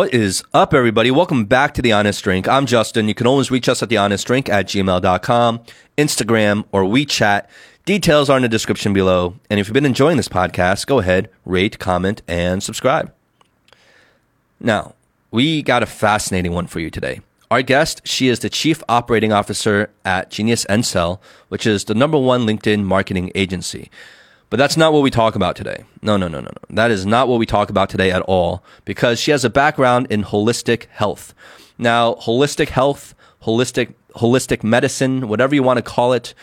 What is up, everybody? Welcome back to The Honest Drink. I'm Justin. You can always reach us at thehonestdrink at gmail.com, Instagram, or WeChat. Details are in the description below. And if you've been enjoying this podcast, go ahead, rate, comment, and subscribe. Now, we got a fascinating one for you today. Our guest, she is the Chief Operating Officer at Genius Encel, which is the number one LinkedIn marketing agency. But that's not what we talk about today. No, no, no, no, no. That is not what we talk about today at all because she has a background in holistic health. Now, holistic health, holistic, holistic medicine, whatever you want to call it,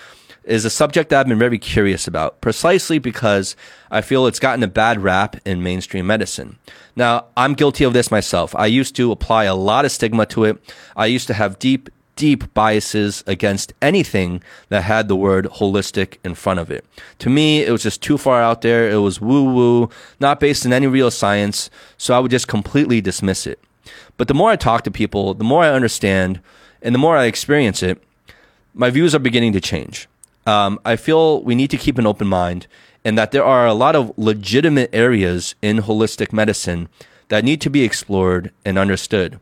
is a subject that I've been very curious about precisely because I feel it's gotten a bad rap in mainstream medicine. Now, I'm guilty of this myself. I used to apply a lot of stigma to it. I used to have deep deep biases against anything that had the word holistic in front of it. To me, it was just too far out there. It was woo woo, not based in any real science. So I would just completely dismiss it. But the more I talk to people, the more I understand and the more I experience it, my views are beginning to change. Um, I feel we need to keep an open mind and that there are a lot of legitimate areas in holistic medicine that need to be explored and understood.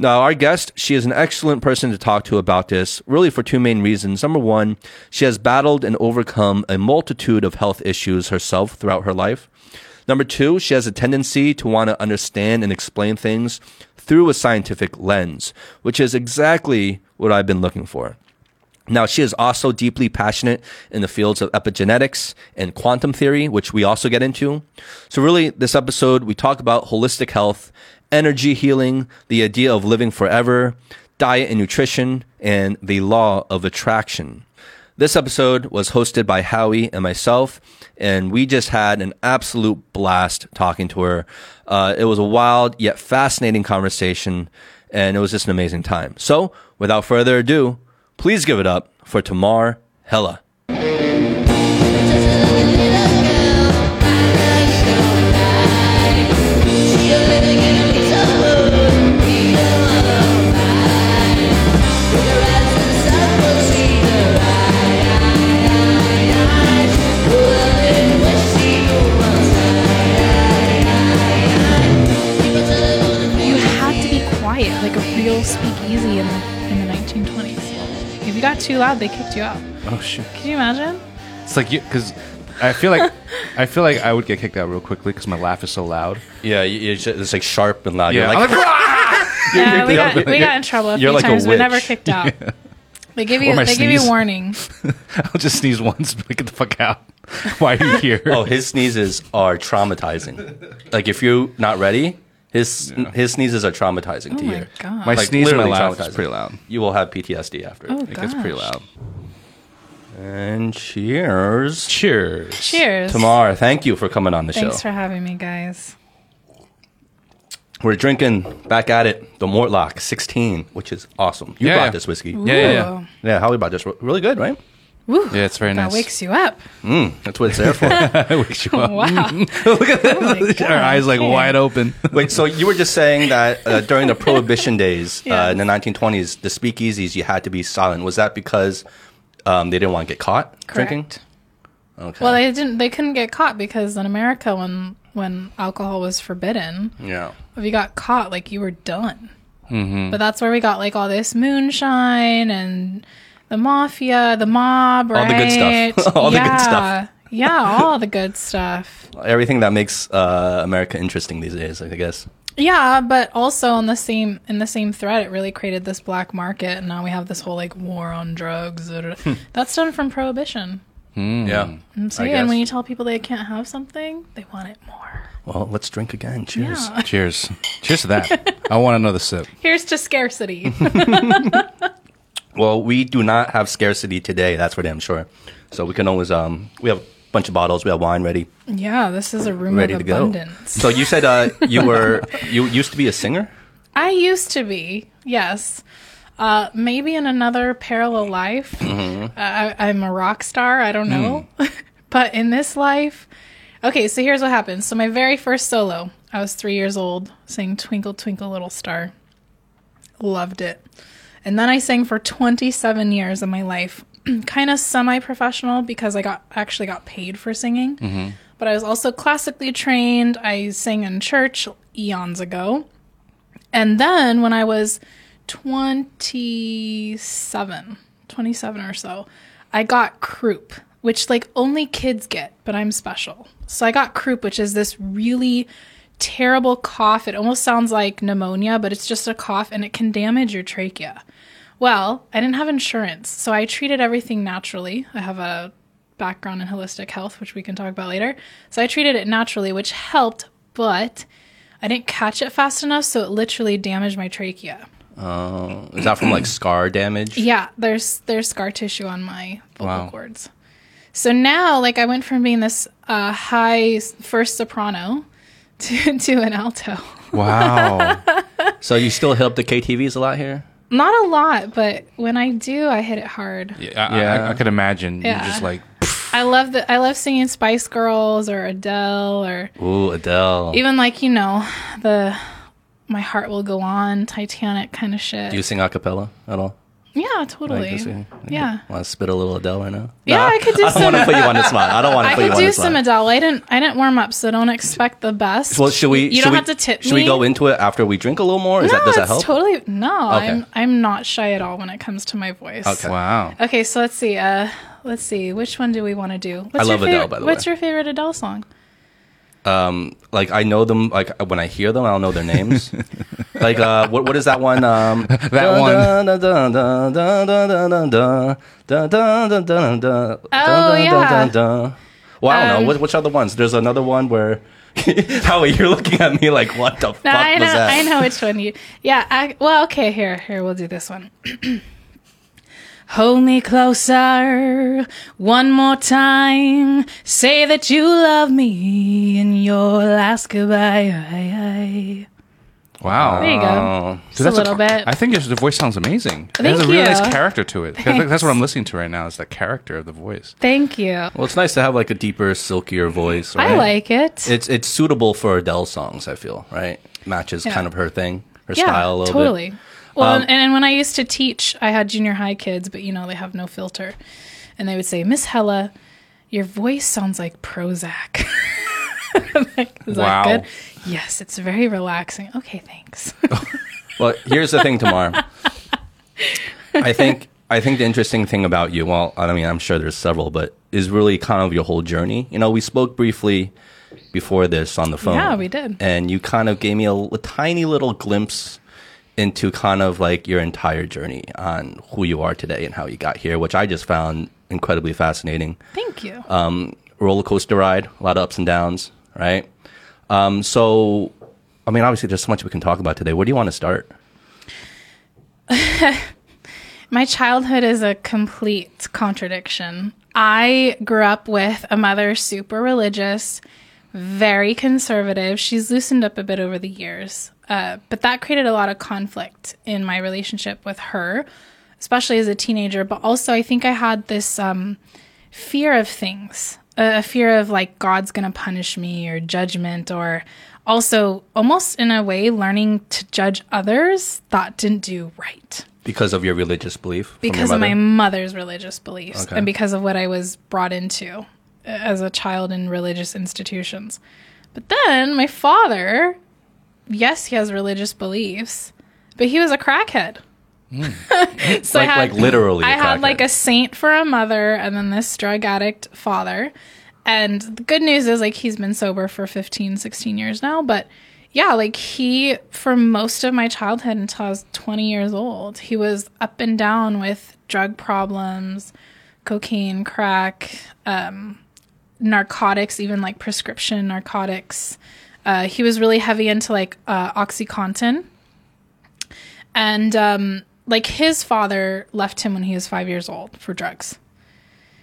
Now, our guest, she is an excellent person to talk to about this, really for two main reasons. Number one, she has battled and overcome a multitude of health issues herself throughout her life. Number two, she has a tendency to want to understand and explain things through a scientific lens, which is exactly what I've been looking for. Now, she is also deeply passionate in the fields of epigenetics and quantum theory, which we also get into. So really, this episode, we talk about holistic health energy healing, the idea of living forever, diet and nutrition, and the law of attraction. This episode was hosted by Howie and myself, and we just had an absolute blast talking to her. Uh, it was a wild yet fascinating conversation, and it was just an amazing time. So, without further ado, please give it up for Tamar Hela. You got too loud, they kicked you out. Oh shit! Can you imagine? It's like you because I feel like I feel like I would get kicked out real quickly because my laugh is so loud. Yeah, you- you just- it's like sharp and loud. Yeah, You're I'm like, like, "Ah!" Yeah, we you're- got we got in trouble a you're few like a times. We were never kicked out. They give Or you my they give you sneeze. warning. I'll just sneeze once. Be like, get the fuck out! Why are you here? oh, his sneezes are traumatizing. Like if you're not ready, his his sneezes are traumatizing Oh to my you. god. my like, sneeze and my literally laugh is pretty loud. You will have PTSD after. oh It gets pretty loud. And cheers. Cheers. Cheers. Tamar, thank you for coming on the Thanks show. Thanks for having me, guys. We're drinking back at it, the Mortlach 16, which is awesome. You Yeah, brought yeah. this whiskey. Yeah, yeah, yeah. Ooh. Yeah, Howie brought this. Really good, right? Woo. Yeah, it's very nice. That wakes you up. Mm, that's what it's there for. It wakes you up. Wow. Look at that. Our eyes like wide open. Wait, so you were just saying that uh, during the Prohibition days uh, in the 1920s, the speakeasies, you had to be silent. Was that because um, they didn't want to get caught drinking? Okay. Well, they didn't. They couldn't get caught because in America, when when alcohol was forbidden, yeah. if you got caught, like you were done. Mm-hmm. But that's where we got like all this moonshine and the mafia, the mob, right? All the good stuff. All the good stuff. yeah, all the good stuff. Everything that makes uh, America interesting these days, I guess. Yeah, but also on the same in the same thread, it really created this black market, and now we have this whole like war on drugs. That's done from prohibition. Yeah. I'm saying guess. when you tell people they can't have something, they want it more. Well, let's drink again. Cheers. Yeah. Cheers. Cheers to that. I want another sip. Here's to scarcity. Well, we do not have scarcity today. That's for damn sure. So we can always um we have a bunch of bottles. We have wine ready, yeah, this is a room ready of to go. abundance. So you said uh you were you used to be a singer. I used to be, yes. Uh, maybe in another parallel life, Mm-hmm. uh, I, I'm a rock star. I don't know. Hmm. but in this life, okay, so here's what happened. So, my very first solo, I was three years old, sang Twinkle, Twinkle, Little Star. Loved it. And then I sang for 27 years of my life, kind of semi professional because I got actually got paid for singing. Mm-hmm. But I was also classically trained. I sang in church eons ago. And then when I was 27, 27 or so, I got croup, which like only kids get, but I'm special. So I got croup, which is this really terrible cough. It almost sounds like pneumonia, but it's just a cough and it can damage your trachea. Well, I didn't have insurance, so I treated everything naturally. I have a background in holistic health, which we can talk about later. So I treated it naturally, which helped, but I didn't catch it fast enough, so it literally damaged my trachea. Uh, is that from like scar damage? Yeah, there's there's scar tissue on my vocal Wow. cords. So now, like, I went from being this uh, high first soprano to to an alto. Wow. So you still hit up the KTVs a lot here? Not a lot, but when I do, I hit it hard. yeah, I, Yeah. I, I could imagine. Yeah. You just like, I love the I love singing Spice Girls or Adele or Ooh, Adele. even like you know the My Heart Will Go On, Titanic kind of shit. Do you sing a cappella at all? Yeah, totally. Like, sing- yeah. Want to spit a little Adele right now? Yeah, I could do I don't want to put you on the spot. I don't want to put you could do some spot. Adele. I didn't. I didn't warm up, so don't expect the best. Well, should we? You should don't we, have to tip Should me. we go into it after we drink a little more? Is no, that does that it's help? totally no. Okay. I'm I'm not shy at all when it comes to my voice. Okay. wow. Okay, so let's see. Uh, let's see. Which one do we want to do? What's I love your Adele, favorite- by the What's way. your favorite Adele song? Um, like I know them. Like when I hear them, I don't know their names. like uh, what what is that one? Um, That one. Oh, yeah. Well, I don't Um, know. What, which other ones? There's another one where. Howie, you're looking at me like, what the fuck I know. was that? I know which one you. Yeah. I, well, okay. Here, here. We'll do this one. Hold me closer one more time. Say that you love me in your last goodbye. Wow. There you go. Just a little bit. I think the voice sounds amazing. Thank it has a really you. nice character to it. 'Cause That's what I'm listening to right now. Is the character of the voice. Thank you. Well, it's nice to have like a deeper, silkier voice. Right? I like it. It's it's suitable for Adele songs. I feel right matches Yeah. kind of her thing, her yeah, style a little totally. bit. Well, Um, and, and when I used to teach, I had junior high kids, but you know they have no filter, and they would say, "Miss Hela, your voice sounds like Prozac." Like, Is Wow. that good? Yes, it's very relaxing. Okay, thanks. Well, here's the thing, Tamar. I think I think the interesting thing about you, well, I mean, I'm sure there's several, but is really kind of your whole journey. You know, we spoke briefly before this on the phone. Yeah, we did. and you kind of gave me a, a tiny little glimpse into kind of like your entire journey on who you are today and how you got here, which I just found incredibly fascinating. Thank you. um, roller coaster ride, a lot of ups and downs, right? Um, so, I mean, obviously, there's so much we can talk about today. Where do you want to start? My childhood is a complete contradiction. I grew up with a mother super religious, very conservative. She's loosened up a bit over the years, uh, but that created a lot of conflict in my relationship with her, especially as a teenager. But also, I think I had this um, fear of things a fear of like God's gonna punish me or judgment, or also almost in a way learning to judge others that didn't do right Because of your religious belief? because of my mother's religious beliefs Okay. and because of what I was brought into uh, as a child in religious institutions. But then my father, yes, he has religious beliefs, but he was a crackhead. so Like- like literally I had like a saint for a mother and then this drug addict father. And the good news is like he's been sober for 15, 16 years now, but yeah, like he for most of my childhood until I was 20 years old, he was up and down with drug problems, cocaine, crack, um, narcotics, even like prescription narcotics. Uh, he was really heavy into like uh, OxyContin. And um, like his father left him when he was five years old for drugs.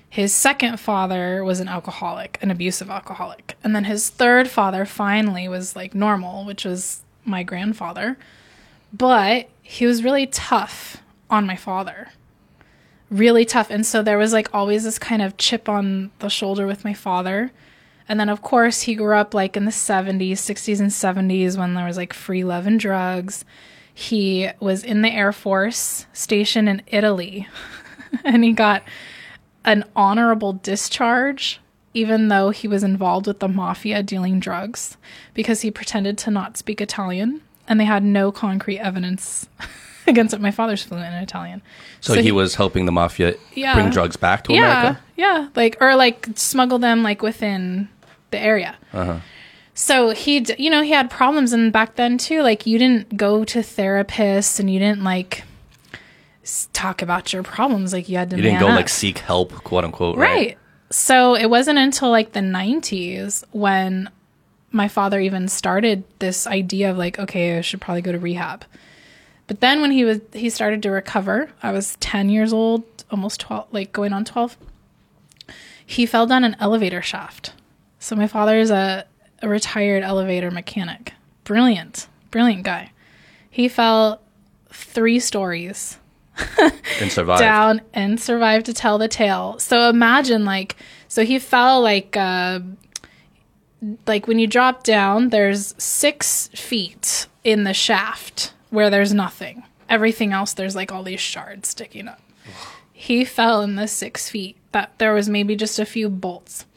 His second father was an alcoholic, an abusive alcoholic. And then his third father finally was like normal, which was my grandfather. But he was really tough on my father. Really tough. And so there was like always this kind of chip on the shoulder with my father. And then, of course, he grew up like in the 70s, 60s, and 70s when there was like free love and drugs. He was in the Air Force station in Italy and he got an honorable discharge, even though he was involved with the mafia dealing drugs, because he pretended to not speak Italian and they had no concrete evidence against it. My father's fluent in Italian. So, he, was helping the mafia Yeah. bring drugs back to yeah, America. Yeah, like or like smuggle them like within the area. Uh-huh. So he, you know, he had problems, and back then too, like you didn't go to therapists, and you didn't like talk about your problems. Like you had to. You didn't go up. like seek help, quote unquote. right. Right. So it wasn't until like the '90s when my father even started this idea of like, okay, I should probably go to rehab. But then when he was he started to recover, I was 10 years old, almost 12, like going on 12. He fell down an elevator shaft. So my father is a, a retired elevator mechanic. Brilliant, brilliant guy. He fell three stories And survived. down and survived to tell the tale. So imagine like so he fell like uh like when you drop down there's 6 feet in the shaft where there's nothing. Everything else there's like all these shards sticking up. He fell in the 6 feet. That there was maybe just a few bolts.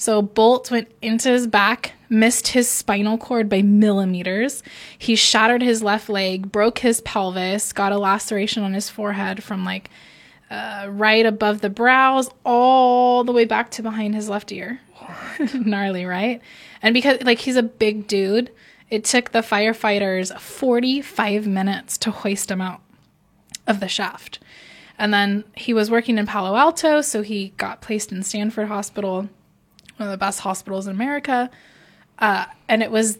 So bolt went into his back, missed his spinal cord by millimeters. He shattered his left leg, broke his pelvis, got a laceration on his forehead from like uh, right above the brows all the way back to behind his left ear. Gnarly, right? And because like he's a big dude, it took the firefighters 45 minutes to hoist him out of the shaft. And then he was working in Palo Alto, so he got placed in Stanford Hospital one of the best hospitals in America. Uh, and it was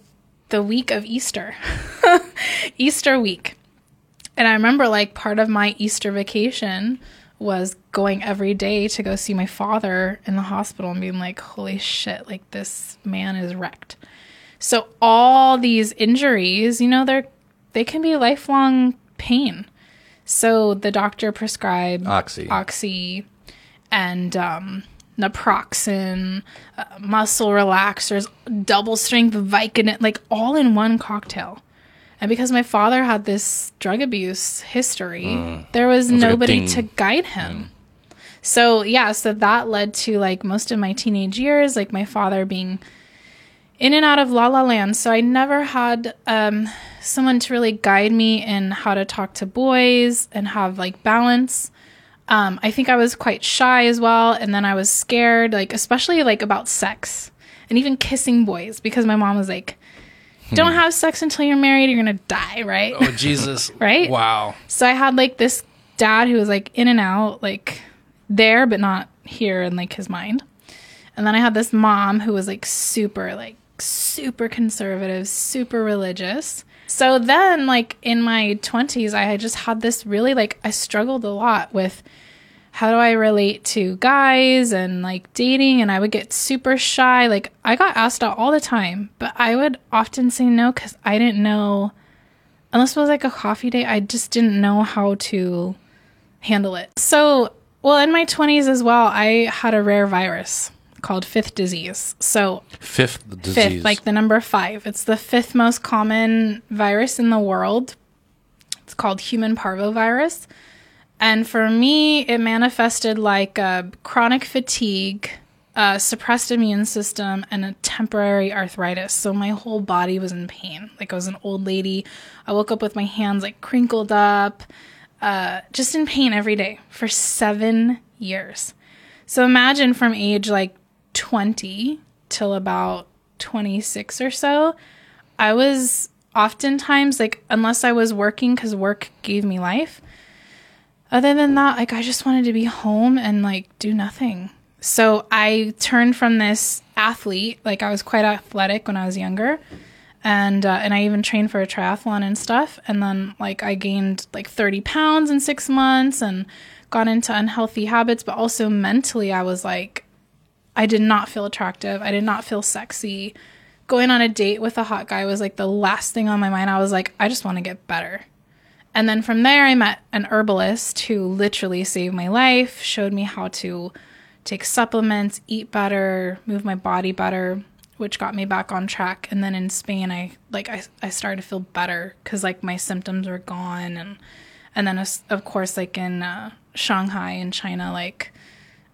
the week of Easter, Easter week. And I remember like part of my Easter vacation was going every day to go see my father in the hospital and being like, holy shit, like this man is wrecked. So all these injuries, you know, they're they can be lifelong pain. So the doctor prescribed Oxy. oxy and um, naproxen, uh, muscle relaxers, double strength Vicodin, like all in one cocktail. And because my father had this drug abuse history, there was like a nobody ding. to guide him. So yeah, so that led to like most of my teenage years, like my father being in and out of La La Land. So I never had um, someone to really guide me in how to talk to boys and have like balance. Um, I think I was quite shy as well, and then I was scared, like especially like about sex and even kissing boys because my mom was like, "Don't have sex until you're married. You're gonna die, right?" Oh Jesus! Right? Wow. So I had like this dad who was like in and out, like there but not here in like his mind. And then I had this mom who was like super like super conservative, super religious. So then like in my 20s I had just had this really like I struggled a lot with how do I relate to guys and like dating and I would get super shy. Like I got asked out all the time, but I would often say no cuz I didn't know unless it was like a coffee date, I just didn't know how to handle it. So, well, in my 20s as well, I had a rare virus called fifth disease. So, Fifth disease. fifth, like the number five. It's the fifth most common virus in the world. It's called human parvovirus. And for me, it manifested like a chronic fatigue, a suppressed immune system, and a temporary arthritis. So my whole body was in pain. Like I was an old lady. I woke up with my hands like crinkled up, uh, just in pain every day for seven years. So imagine from age like 20 till about 26 or so, I was oftentimes like, unless I was working because work gave me life, other than that, like, I just wanted to be home and like do nothing. So I turned from this athlete, like, I was quite athletic when I was younger. And uh, and I even trained for a triathlon and stuff. And then like I gained like 30 pounds in six months and got into unhealthy habits. But also mentally, I was like, I did not feel attractive. I did not feel sexy. Going on a date with a hot guy was like the last thing on my mind. I was like, I just want to get better. And then from there, I met an herbalist who literally saved my life, showed me how to take supplements, eat better, move my body better, which got me back on track. And then in Spain, I like I, I started to feel better because like my symptoms were gone, and and then of course like in uh, Shanghai in China, like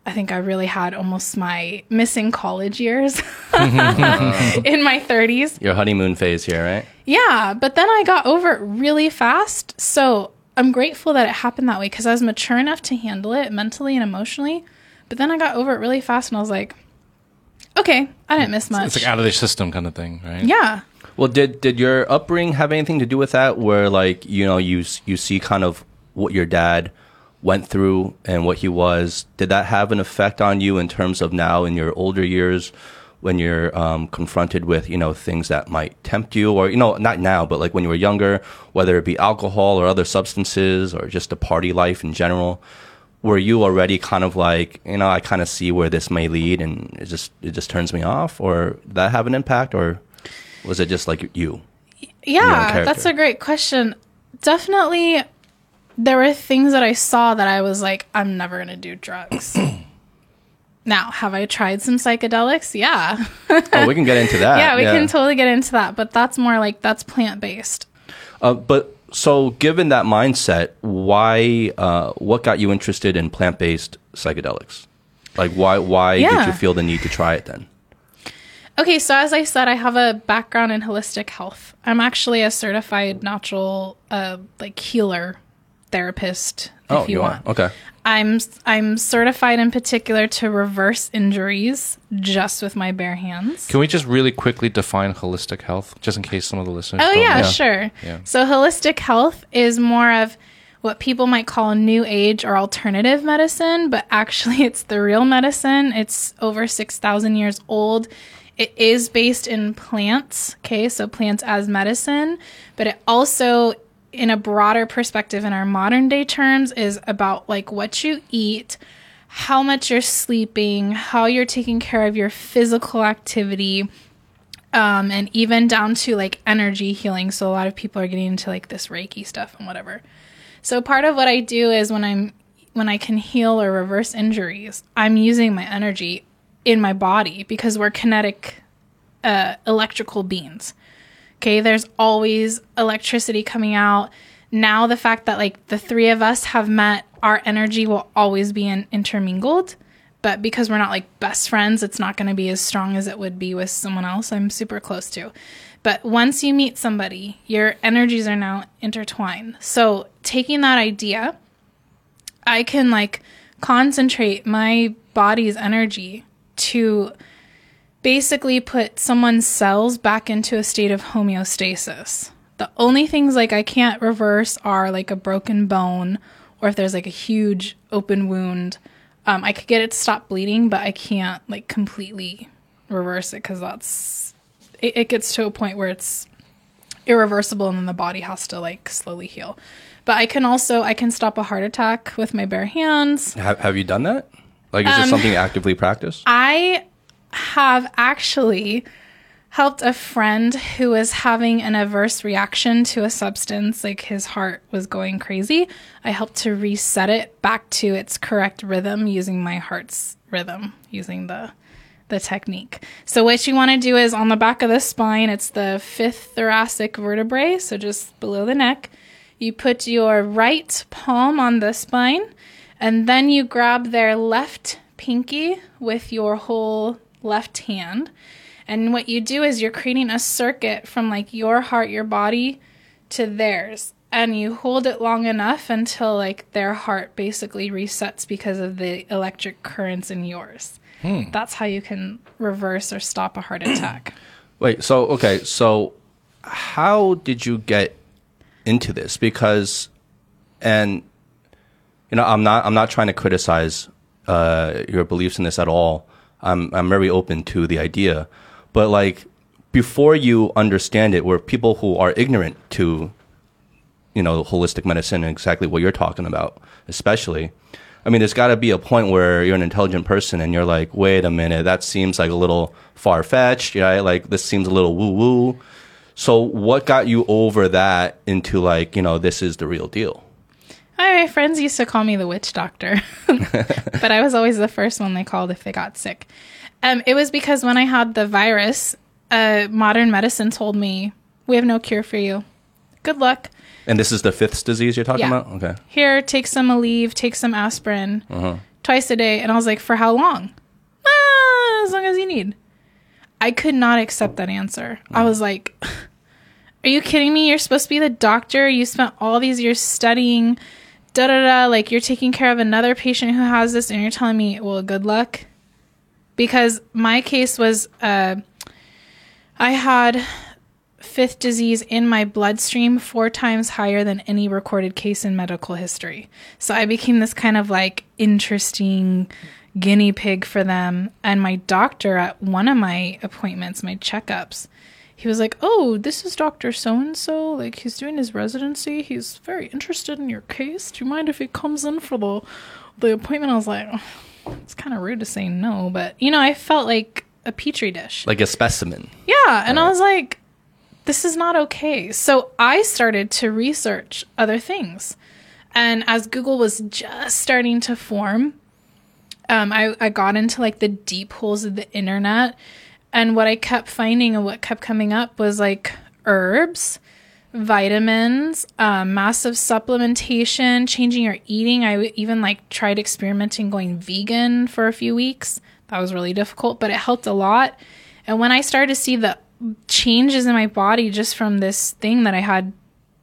I think I really had almost my missing college years in my 30s. Your honeymoon phase here, right? Yeah, but then I got over it really fast. So I'm grateful that it happened that way because I was mature enough to handle it mentally and emotionally. But then I got over it really fast and I was like, okay, I didn't miss much. It's like out of the system kind of thing, right? yeah. Well, did did your upbringing have anything to do with that? Where like you know you you see kind of what your dad went through and what he was. Did that have an effect on you in terms of now in your older years when you're um, confronted with you know things that might tempt you, or you know not now, but like when you were younger, whether it be alcohol or other substances or just the party life in general. Were you already kind of like you know I kind of see where this may lead and it just it just turns me off, or did that have an impact, or was it just like you? Yeah, that's a great question. Definitely, there were things that I saw that I was like, I'm never going to do drugs. now, have I tried some psychedelics? Yeah. Oh, we can get into that. yeah, we can totally get into that, but that's more like that's plant based. uh, but so, given that mindset, why? Uh, what got you interested in plant-based psychedelics? Like, why? Why did you feel the need to try it then? Okay, so as I said, I have a background in holistic health. I'm actually a certified natural, uh, like healer therapist. If oh, you, want. are okay. I'm I'm certified in particular to reverse injuries just with my bare hands. Can we just really quickly define holistic health, just in case some of the listeners? Oh don't yeah, sure. Yeah. So holistic health is more of what people might call new age or alternative medicine, but actually it's the real medicine. It's over 6,000 years old. It is based in plants, okay? So plants as medicine, but it also in a broader perspective in our modern day terms is about like what you eat, how much you're sleeping, how you're taking care of your physical activity, um, and even down to like energy healing. So a lot of people are getting into like this Reiki stuff and whatever. So part of what I do is when I'm when I can heal or reverse injuries, I'm using my energy in my body because we're kinetic uh, electrical beings. Okay, there's always electricity coming out. Now the fact that like the three of us have met, our energy will always be in, intermingled. But because we're not like best friends, it's not going to be as strong as it would be with someone else I'm super close to. But once you meet somebody, your energies are now intertwined. So taking that idea, I can like concentrate my body's energy to basically put someone's cells back into a state of homeostasis. The only things like I can't reverse are like a broken bone or if there's like a huge open wound. Um, I could get it to stop bleeding, but I can't like completely reverse it because that's it, it gets to a point where it's irreversible and then the body has to like slowly heal. But I can also I can stop a heart attack with my bare hands. Have Have you done that? Like, is Um, this something you actively practice? I have actually helped a friend who was having an adverse reaction to a substance, like his heart was going crazy. I helped to reset it back to its correct rhythm using my heart's rhythm, using the the technique. So what you want to do is on the back of the spine, it's the fifth thoracic vertebrae, so just below the neck. You put your right palm on the spine, and then you grab their left pinky with your whole left hand. And what you do is you're creating a circuit from like your heart, your body to theirs. And you hold it long enough until like their heart basically resets because of the electric currents in yours. That's how you can reverse or stop a heart attack. Wait, so okay, so how did you get into this? Because, and you know, I'm not I'm not trying to criticize uh, your beliefs in this at all. I'm I'm very open to the idea, but like before you understand it, were people who are ignorant to, you know, holistic medicine and exactly what you're talking about, especially. I mean, there's got to be a point where you're an intelligent person and you're like, wait a minute, that seems like a little far fetched, right? Like this seems a little woo woo. So, what got you over that into like, you know, this is the real deal? My friends used to call me the witch doctor, but I was always the first one they called if they got sick. Um, it was because when I had the virus, uh, modern medicine told me, We have no cure for you. Good luck. And this is the fifth disease you're talking Yeah. about? Okay. Here, take some Aleve, take some aspirin. twice a day. And I was like, for how long? Ah, as long as you need. I could not accept that answer. I was like, are you kidding me? You're supposed to be the doctor. You spent all these years studying, da da da. Like, you're taking care of another patient who has this, and you're telling me, well, good luck. Because my case was, uh, I had fifth disease in my bloodstream four times higher than any recorded case in medical history. So I became this kind of like interesting guinea pig for them. And my doctor at one of my appointments, my checkups, he was like, Oh, this is Dr. So and so. Like, he's doing his residency. He's very interested in your case. Do you mind if he comes in for the, the appointment? I was like, oh, It's kind of rude to say no, but you know, I felt like a petri dish. Like a specimen. Yeah. And I was like, this is not okay. So I started to research other things. And as Google was just starting to form, um, I, I got into like the deep holes of the internet. And what I kept finding and what kept coming up was like herbs, vitamins, um, massive supplementation, changing your eating. I even like tried experimenting going vegan for a few weeks. That was really difficult, but it helped a lot. And when I started to see the changes in my body just from this thing that I had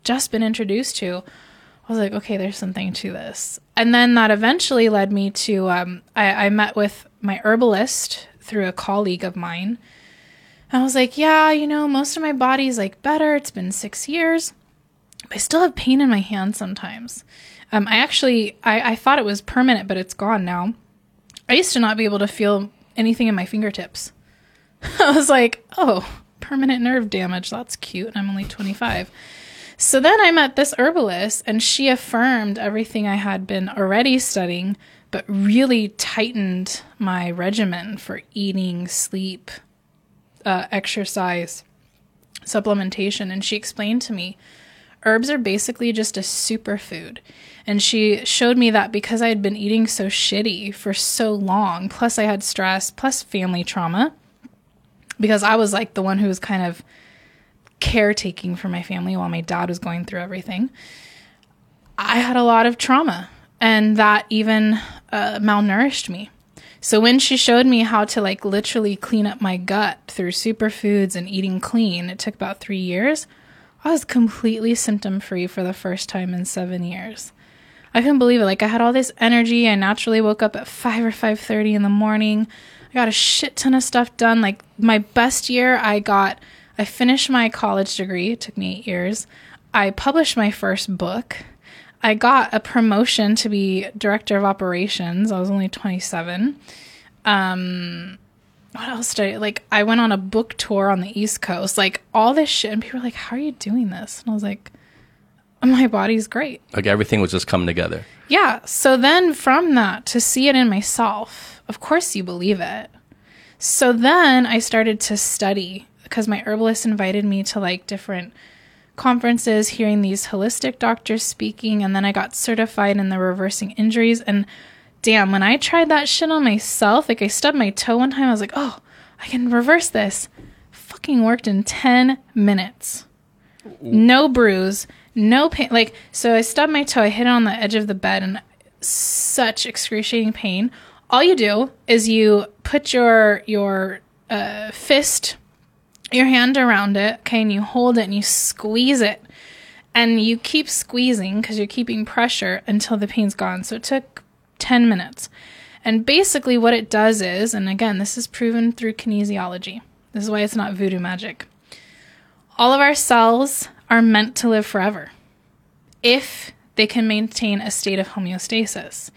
just been introduced to, I was like, okay, there's something to this. And then that eventually led me to, um, I, I met with my herbalist through a colleague of mine. I was like, yeah, you know, most of my body's like better. It's been six years. I still have pain in my hand sometimes. Um, I actually, I, I thought it was permanent, but it's gone now. I used to not be able to feel anything in my fingertips. I was like, oh, permanent nerve damage. That's cute. And I'm only 25. So then I met this herbalist, and she affirmed everything I had been already studying, but really tightened my regimen for eating, sleep, uh, exercise, supplementation. And she explained to me herbs are basically just a superfood. And she showed me that because I had been eating so shitty for so long, plus I had stress, plus family trauma, because I was like the one who was kind of caretaking for my family while my dad was going through everything. I had a lot of trauma, and that even uh, malnourished me. So when she showed me how to like literally clean up my gut through superfoods and eating clean, it took about three years. I was completely symptom free for the first time in seven years. I couldn't believe it. Like I had all this energy. I naturally woke up at five or five thirty in the morning. I got a shit ton of stuff done. Like my best year, I got, I finished my college degree. It took me eight years. I published my first book. I got a promotion to be director of operations. I was only 27. Um, what else did I like? I went on a book tour on the East Coast, like all this shit. And people were like, How are you doing this? And I was like, My body's great. Like everything was just coming together. Yeah. So then from that to see it in myself, of course you believe it. So then I started to study because my herbalist invited me to like different conferences, hearing these holistic doctors speaking, and then I got certified in the reversing injuries. And damn, when I tried that shit on myself, like I stubbed my toe one time, I was like, oh, I can reverse this. Fucking worked in 10 minutes. No bruise, no pain. Like, so I stubbed my toe, I hit it on the edge of the bed, and such excruciating pain. All you do is you put your your uh, fist your hand around it, okay, and you hold it and you squeeze it. And you keep squeezing because you're keeping pressure until the pain's gone. So it took 10 minutes. And basically, what it does is, and again, this is proven through kinesiology, this is why it's not voodoo magic. All of our cells are meant to live forever if they can maintain a state of homeostasis.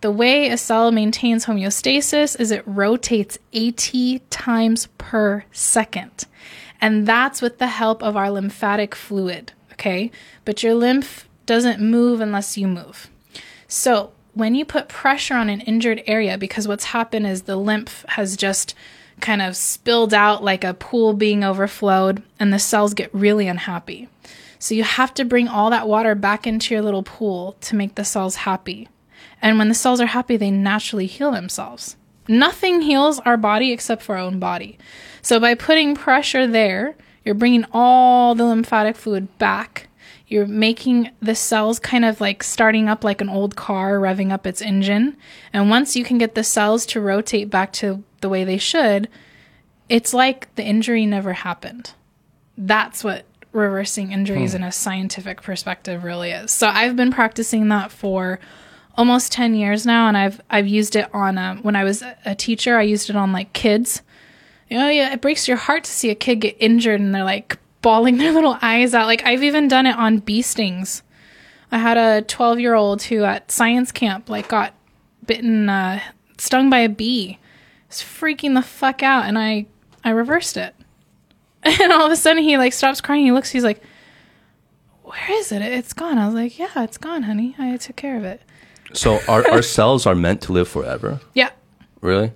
The way a cell maintains homeostasis is it rotates 80 times per second. And that's with the help of our lymphatic fluid, okay? But your lymph doesn't move unless you move. So, when you put pressure on an injured area, because what's happened is the lymph has just kind of spilled out like a pool being overflowed, and the cells get really unhappy. So, you have to bring all that water back into your little pool to make the cells happy. And when the cells are happy, they naturally heal themselves. Nothing heals our body except for our own body. So by putting pressure there, you're bringing all the lymphatic fluid back. You're making the cells kind of like starting up like an old car, revving up its engine. And once you can get the cells to rotate back to the way they should, it's like the injury never happened. That's what reversing injuries hmm. in a scientific perspective really is. So I've been practicing that for almost 10 years now and I've I've used it on um, when I was a teacher, I used it on like kids. You know, yeah, it breaks your heart to see a kid get injured and they're like bawling their little eyes out. Like I've even done it on bee stings. I had a 12 year old who at science camp like got bitten, uh, stung by a bee. Was freaking the fuck out, and I I reversed it. And all of a sudden he like stops crying. He looks. He's like, "Where is it? It's gone." I was like, "Yeah, it's gone, honey. I took care of it." So our, our cells are meant to live forever. Yeah, Really?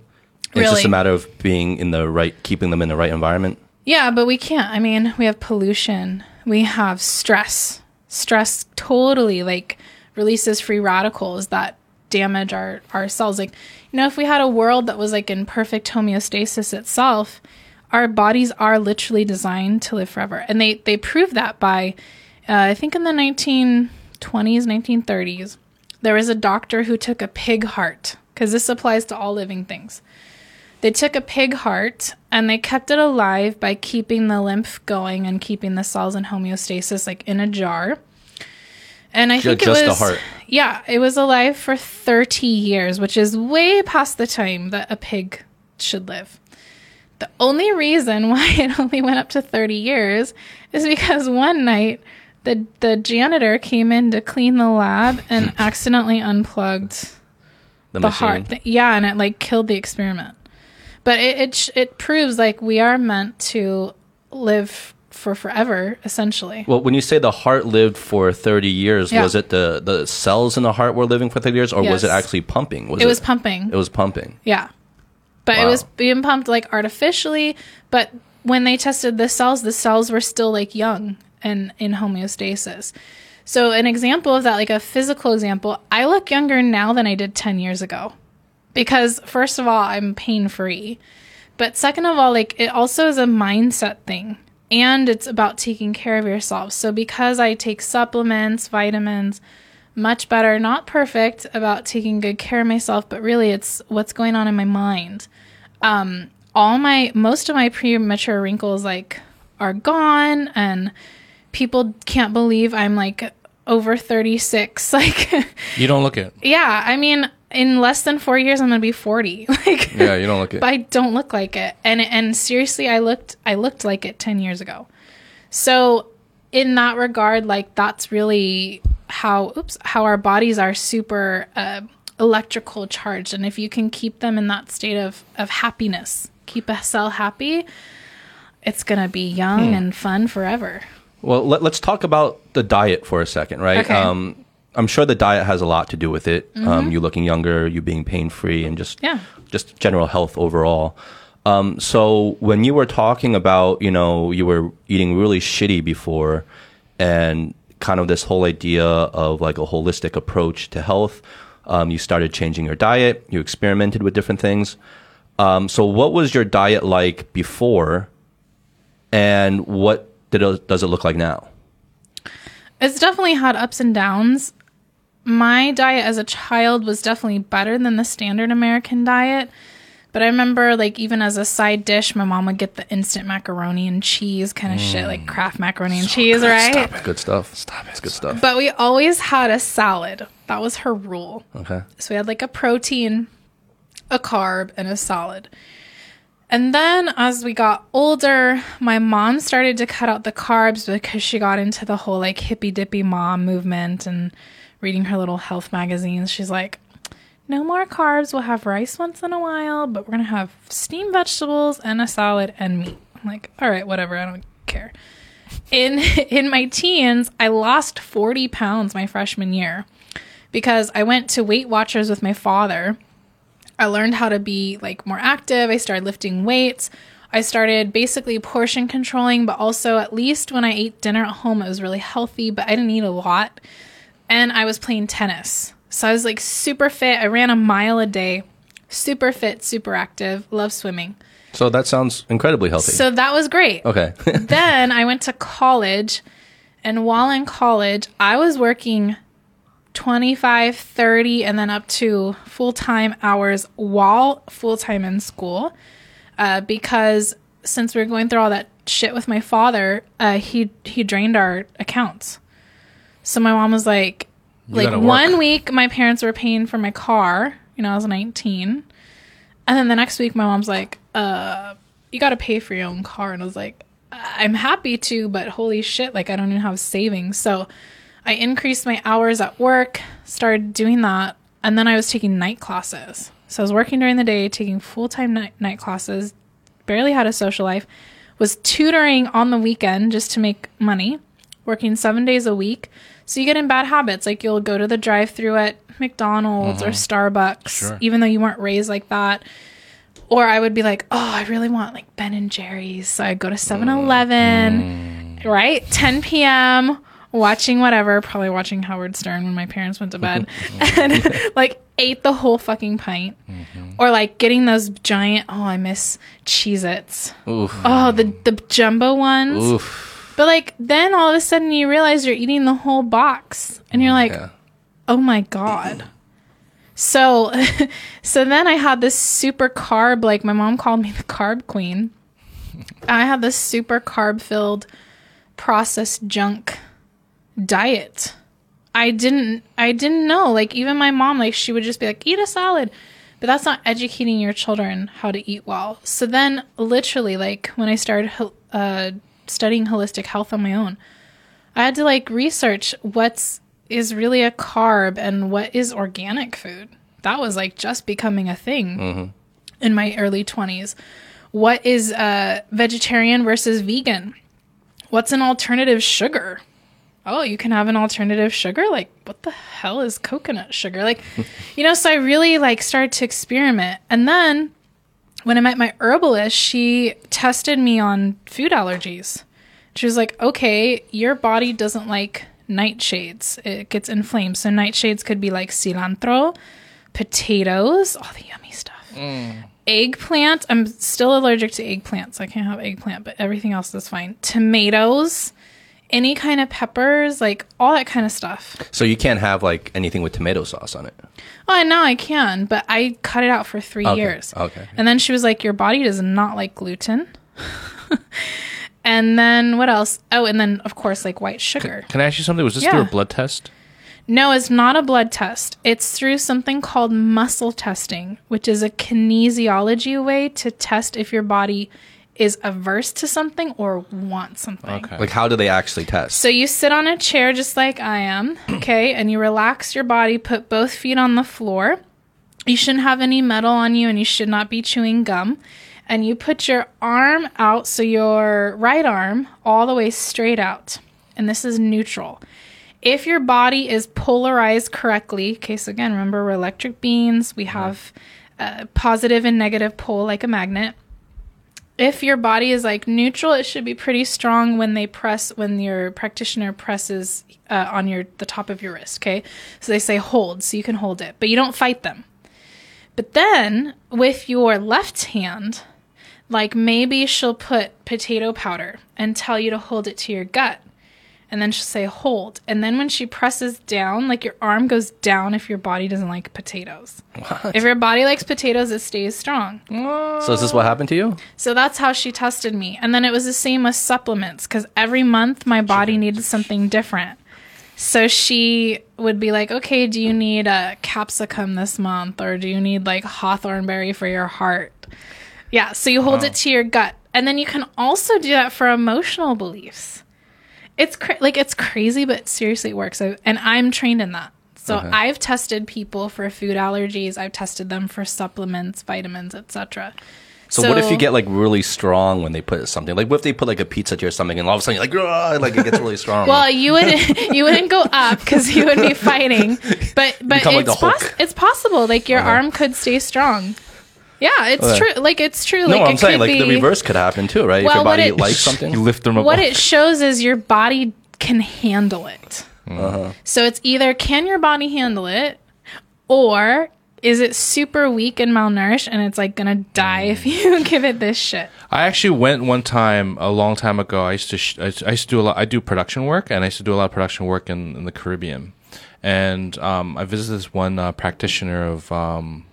It's just a matter of being in the right, keeping them in the right environment. Yeah, but we can't. I mean, we have pollution, we have stress. Stress totally like releases free radicals that damage our, our cells. Like, you know, if we had a world that was like in perfect homeostasis itself, our bodies are literally designed to live forever. And they, they prove that by, uh, I think in the 1920s, 1930s, there was a doctor who took a pig heart, because this applies to all living things. They took a pig heart and they kept it alive by keeping the lymph going and keeping the cells in homeostasis, like in a jar. And I Ju- think it just was the heart. yeah, it was alive for 30 years, which is way past the time that a pig should live. The only reason why it only went up to 30 years is because one night the the janitor came in to clean the lab and accidentally unplugged The, the heart. Th- Yeah, and it like killed the experiment. But it it, sh- it proves like we are meant to live for forever, essentially. Well, when you say the heart lived for 30 years, Yeah. was it the, the cells in the heart were living for 30 years, or was it actually pumping? it was pumping. It was pumping. Yeah. But it was being pumped like artificially, but when they tested the cells, the cells were still like young and in homeostasis. So an example of that, like a physical example, I look younger now than I did 10 years ago. Because first of all, I'm pain free. But second of all, like it also is a mindset thing. And it's about taking care of yourself. So because I take supplements, vitamins, much better, not perfect about taking good care of myself, but really it's what's going on in my mind. Um, all my most of my premature wrinkles like are gone and people can't believe I'm like over 36. Like You don't look it. yeah, I mean in less than 4 years I'm going to be 40. Like Yeah, you don't look it. but I don't look like it. And and seriously, I looked I looked like it ten years ago. So in that regard, like that's really how oops how our bodies are super uh, electrical charged, and if you can keep them in that state of of happiness, keep a cell happy, it's gonna be young Hmm. and fun forever. Well, let, let's talk about the diet for a second, right? Okay. Mm-hmm. Um, I'm sure the diet has a lot to do with it. Um, you looking younger, you being pain free, and just Yeah. just general health overall. Um, so when you were talking about, you know, you were eating really shitty before, and kind of this whole idea of like a holistic approach to health, um, you started changing your diet. You experimented with different things. Um, so what was your diet like before, and what does it look like now? It's definitely had ups and downs. My diet as a child was definitely better than the standard American diet. But I remember, like, even as a side dish, my mom would get the instant macaroni and cheese kind of shit, mm. like Kraft macaroni and cheese, right? Stop it. Good stuff. Stop it. It's good stuff. But we always had a salad. That was her rule. Okay. So we had like a protein, a carb, and a salad. And then as we got older, my mom started to cut out the carbs because she got into the whole like hippy dippy mom movement and reading her little health magazines. She's like, no more carbs. We'll have rice once in a while, but we're going to have steamed vegetables and a salad and meat. I'm like, all right, whatever. I don't care. In in my teens, I lost 40 pounds my freshman year because I went to Weight Watchers with my father. I learned how to be like more active. I started lifting weights. I started basically portion controlling, but also at least when I ate dinner at home, it was really healthy, but I didn't eat a lot. And I was playing tennis. So I was like super fit. I ran a mile a day, super fit, super active, love swimming. So that sounds incredibly healthy. So that was great okay. then I went to college And while in college, I was working 25, 30, and then up to full time hours while full time in school. Uh, because since we were going through all that shit with my father, uh, he he drained our accounts. So my mom was like, like one week my parents were paying for my car. You know, I was 19, and then the next week my mom's like, uh, you got to pay for your own car, and I was like, I'm happy to, but holy shit, like I don't even have savings. So I increased my hours at work, started doing that, and then I was taking night classes. So I was working during the day, taking full time night, night classes, barely had a social life, was tutoring on the weekend just to make money, working seven days a week. So you get in bad habits. Like you'll go to the drive through at McDonald's or mm-hmm. Starbucks, Sure. even though you weren't raised like that. Or I would be like, oh, I really want like Ben and Jerry's. So I'd go to mm. 7 Eleven, mm. right? 10 p.m., watching whatever, probably watching Howard Stern when my parents went to bed, and like ate the whole fucking pint. Mm-hmm. Or like getting those giant, oh, I miss Cheez Its. Oh, the, the jumbo ones. Oof. But like then all of a sudden you realize you're eating the whole box and you're mm, like, Yeah. oh my god so so then i had this super carb like my mom called me the carb queen i had this super carb filled processed junk diet i didn't i didn't know like even my mom like she would just be like eat a salad but that's not educating your children how to eat well so then literally like when i started uh, studying holistic health on my own I had to like research what's is really a carb and what is organic food. That was like just becoming a thing in my early 20s. What is uh, vegetarian versus vegan? What's an alternative sugar? Oh, you can have an alternative sugar? Like, what the hell is coconut sugar? Like, you know, so I really like started to experiment. And then when I met my herbalist, she tested me on food allergies. She was like, okay, your body doesn't like nightshades. It gets inflamed. So nightshades could be like cilantro, potatoes, all the yummy stuff. Mm. Eggplant. I'm still allergic to eggplant, so I can't have eggplant, but everything else is fine. Tomatoes, any kind of peppers, like all that kind of stuff. So you can't have like anything with tomato sauce on it. Oh, I know I can, but I cut it out for three Okay, years. okay. And then she was like, Your body does not like gluten. and then what else? Oh, and then of course, like white sugar. Can I ask you something? Was this through a blood test? No, it's not a blood test. It's through something called muscle testing, which is a kinesiology way to test if your body is averse to something or wants something. Okay. Like how do they actually test? So you sit on a chair just like I am, okay, and you relax your body, put both feet on the floor. You shouldn't have any metal on you and you should not be chewing gum. And you put your arm out, so your right arm all the way straight out. And this is neutral. If your body is polarized correctly, okay, so again, remember we're electric beings, we have uh, positive and negative pole like a magnet if your body is like neutral, it should be pretty strong when they press when your practitioner presses uh, on your the top of your wrist. Okay, so they say hold, so you can hold it, but you don't fight them. But then with your left hand, like maybe she'll put potato powder and tell you to hold it to your gut. And then she'll say hold. And then when she presses down, like your arm goes down if your body doesn't like potatoes. If your body likes potatoes, it stays strong. so is this what happened to you? So that's how she tested me. And then it was the same with supplements because every month my body needed something different. So she would be like, okay, do you need a capsicum this month or do you need like hawthorn berry for your heart? Yeah, so you hold it to your gut. And then you can also do that for emotional beliefs. It's cra- like it's crazy, but seriously, it works. I, and I'm trained in that. So I've tested people for food allergies. I've tested them for supplements, vitamins, etc. So, what if you get like really strong when they put something? Like what if they put like a pizza to your stomach and all of a sudden you're like, like it gets really strong. Well, you wouldn't you wouldn't go up because you would be fighting, but but Become like it's the Hulk. it's possible. Like your arm could stay strong. Yeah, it's Okay. true. Like it's true. no, like I'm it saying could like be, the reverse could happen too, right? if your body it- likes something. You lift them up. What it shows is your body can handle it. Uh-huh. So it's either can your body handle it, or is it super weak and malnourished and it's like gonna die if you give it this shit? I actually went one time a long time ago. I used to sh- I used- I used to do a lot. I do production work, and I used to do a lot of production work in, in the Caribbean. And um, I visited this one uh, practitioner of um,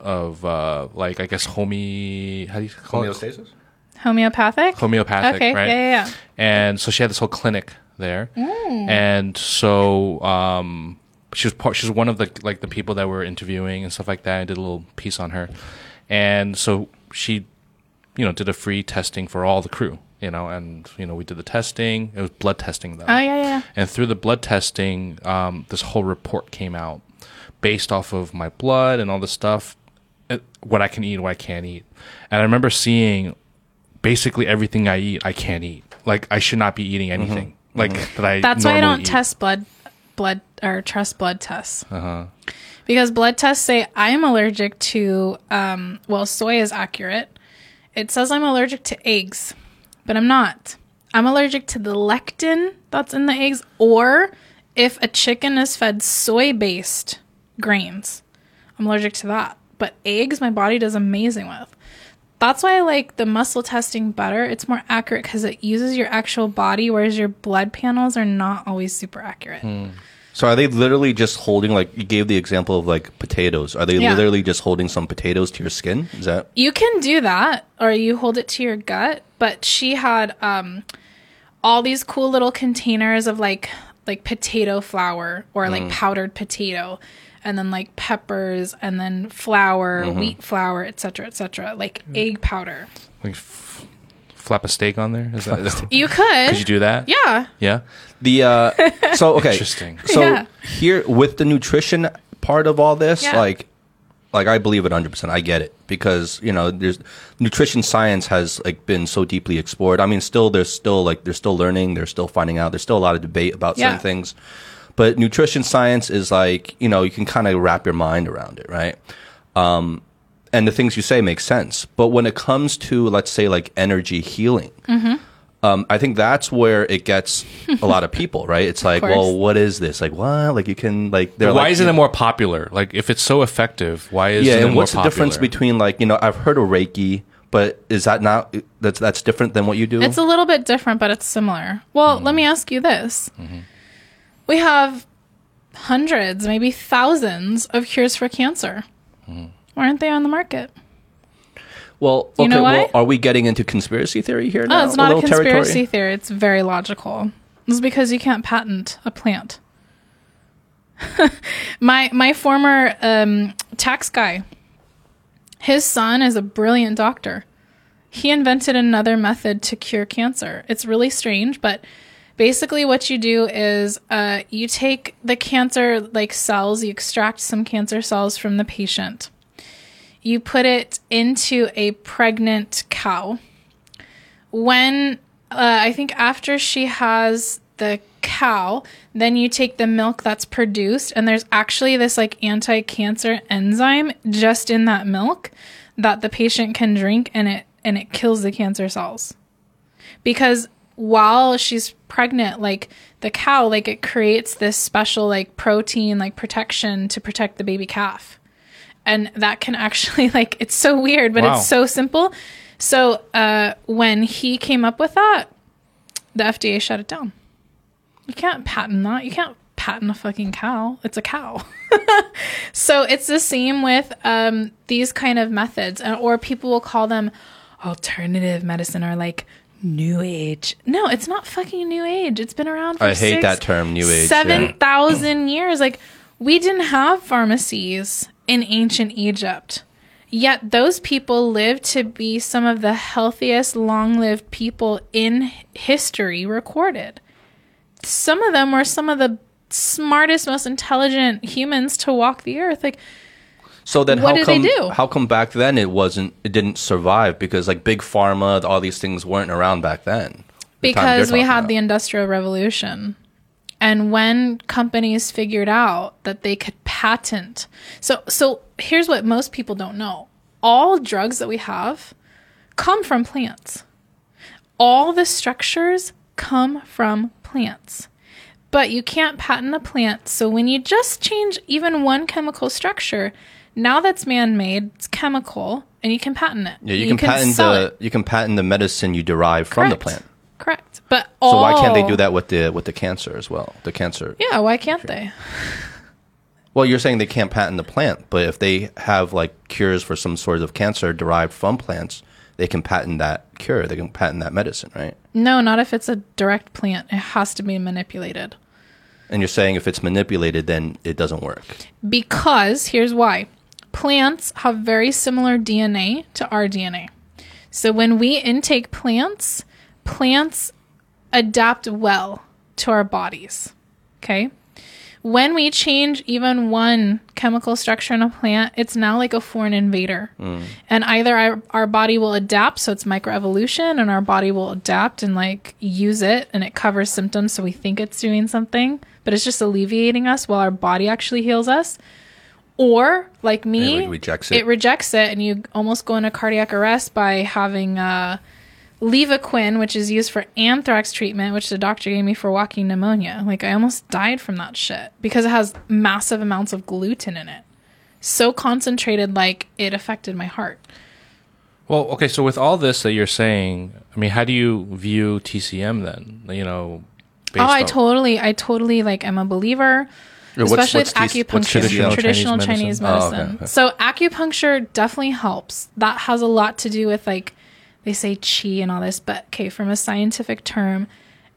of uh, like I guess home how do you call it Homeostasis? Homeopathic? homeopathic, Okay, right? yeah, yeah, yeah. And so she had this whole clinic there, and so um, she was part. She was one of the like the people that were interviewing and stuff like that. I did a little piece on her, and so she, you know, did a free testing for all the crew. You know, and you know we did the testing. It was blood testing though. Oh yeah, yeah. And through the blood testing, um, this whole report came out based off of my blood and all this stuff, what I can eat, what I can't eat. And I remember seeing basically everything I eat, I can't eat. Like I should not be eating anything. Like that I. That's why I don't eat. test blood blood or trust blood tests. Uh-huh. Because blood tests say I'm allergic to um well, soy is accurate. It says I'm allergic to eggs, but I'm not. I'm allergic to the lectin that's in the eggs or if a chicken is fed soy-based grains. I'm allergic to that. But eggs my body does amazing with. That's why I like the muscle testing better. It's more accurate because it uses your actual body, whereas your blood panels are not always super accurate. So are they literally just holding like you gave the example of like potatoes? Are they Yeah. literally just holding some potatoes to your skin? Is that You can do that, or you hold it to your gut. But she had um, all these cool little containers of like like potato flour or like powdered potato, and then like peppers, and then flour, wheat flour, etc., etc., like egg powder. Like f- flap a steak on there. Is that? Is, You could, could you do that? yeah. Yeah. the uh so okay. Interesting. So Yeah. here with the nutrition part of all this, Yeah. like like I believe it 100%. I get it because, you know, there's nutrition science has like been so deeply explored. I mean, still there's still like they're still learning, they're still finding out. There's still a lot of debate about Yeah. certain things. But nutrition science is like, you know, you can kind of wrap your mind around it, right? Um and the things you say make sense. But when it comes to let's say like energy healing, um, I think that's where it gets a lot of people, right? It's like, well, what is this? Like, what? Like, you can like, they're why like, isn't it more popular? Like, if it's so effective, why is yeah? it And more what's the difference between like, you know, I've heard of Reiki, but is that not that's that's different than what you do? It's a little bit different, but it's similar. Well, let me ask you this. We have hundreds, maybe thousands of cures for cancer. Why aren't they on the market? well, you know well, are we getting into conspiracy theory here? No, now? Oh, it's not a little conspiracy territory? theory. It's very logical. It's because you can't patent a plant. my my former um, tax guy, his son is a brilliant doctor. He invented another method to cure cancer. It's really strange, but basically what you do is uh, you take the cancer like cells, you extract some cancer cells from the patient. You put it into a pregnant cow when uh, I think after she has the cow, then you take the milk that's produced, and there's actually this like anti cancer enzyme just in that milk that the patient can drink, and it and it kills the cancer cells. Because while she's pregnant, like the cow, like it creates this special like protein like protection to protect the baby calf. And that can actually like it's so weird but Wow. it's so simple. So uh, when he came up with that the fda shut it down. You can't patent that. You can't patent a fucking cow. It's a cow. So it's the same with um, these kind of methods and- or people will call them alternative medicine or like new age no it's not fucking new age it's been around for I hate six, that term, new age, seven yeah. thousand years. Like we didn't have pharmacies in ancient Egypt. Yet those people lived to be some of the healthiest, long-lived people in history recorded. Some of them were some of the smartest, most intelligent humans to walk the earth. Like So then, What how did they come? do? How come back then it wasn't? It didn't survive because like big pharma, all these things weren't around back then. The because we had about. the industrial revolution and when companies figured out that they could patent so so here's what most people don't know all drugs that we have come from plants all the structures come from plants but you can't patent a plant so when you just change even one chemical structure Now that's man made, it's chemical, and you can patent it. Yeah, you, can, patent the it. you can patent the medicine you derive from the plant. Correct. But all, So why can't they do that with the with the cancer as well? The cancer. Yeah, why can't they? Well, you're saying they can't patent the plant, but if they have like cures for some sort of cancer derived from plants, they can patent that cure. They can patent that medicine, right? No, not if it's a direct plant. It has to be manipulated. And you're saying if it's manipulated, then it doesn't work. Because here's why plants have very similar DNA to our DNA. So when we intake plants, plants adapt well to our bodies. Okay? When we change even one chemical structure in a plant, it's now like a foreign invader. Mm. And either our, our body will adapt, so it's microevolution, and our body will adapt and like use it and it covers symptoms so we think it's doing something, but it's just alleviating us while our body actually heals us. Or like me, It rejects it. it rejects it, and you almost go into cardiac arrest by having uh, Levaquin, which is used for anthrax treatment, which the doctor gave me for walking pneumonia. Like I almost died from that shit because it has massive amounts of gluten in it. So concentrated, like it affected my heart. Well, okay, so with all this that you're saying, I mean, how do you view TCM then? You know, oh, I on- totally, I totally like. am a believer, Yeah, what's- especially what's with acupuncture, what's traditional traditional, Chinese Chinese medicine? medicine. Oh, okay, okay. So acupuncture definitely helps. That has a lot to do with like they say chi and all this, but okay, from a scientific term,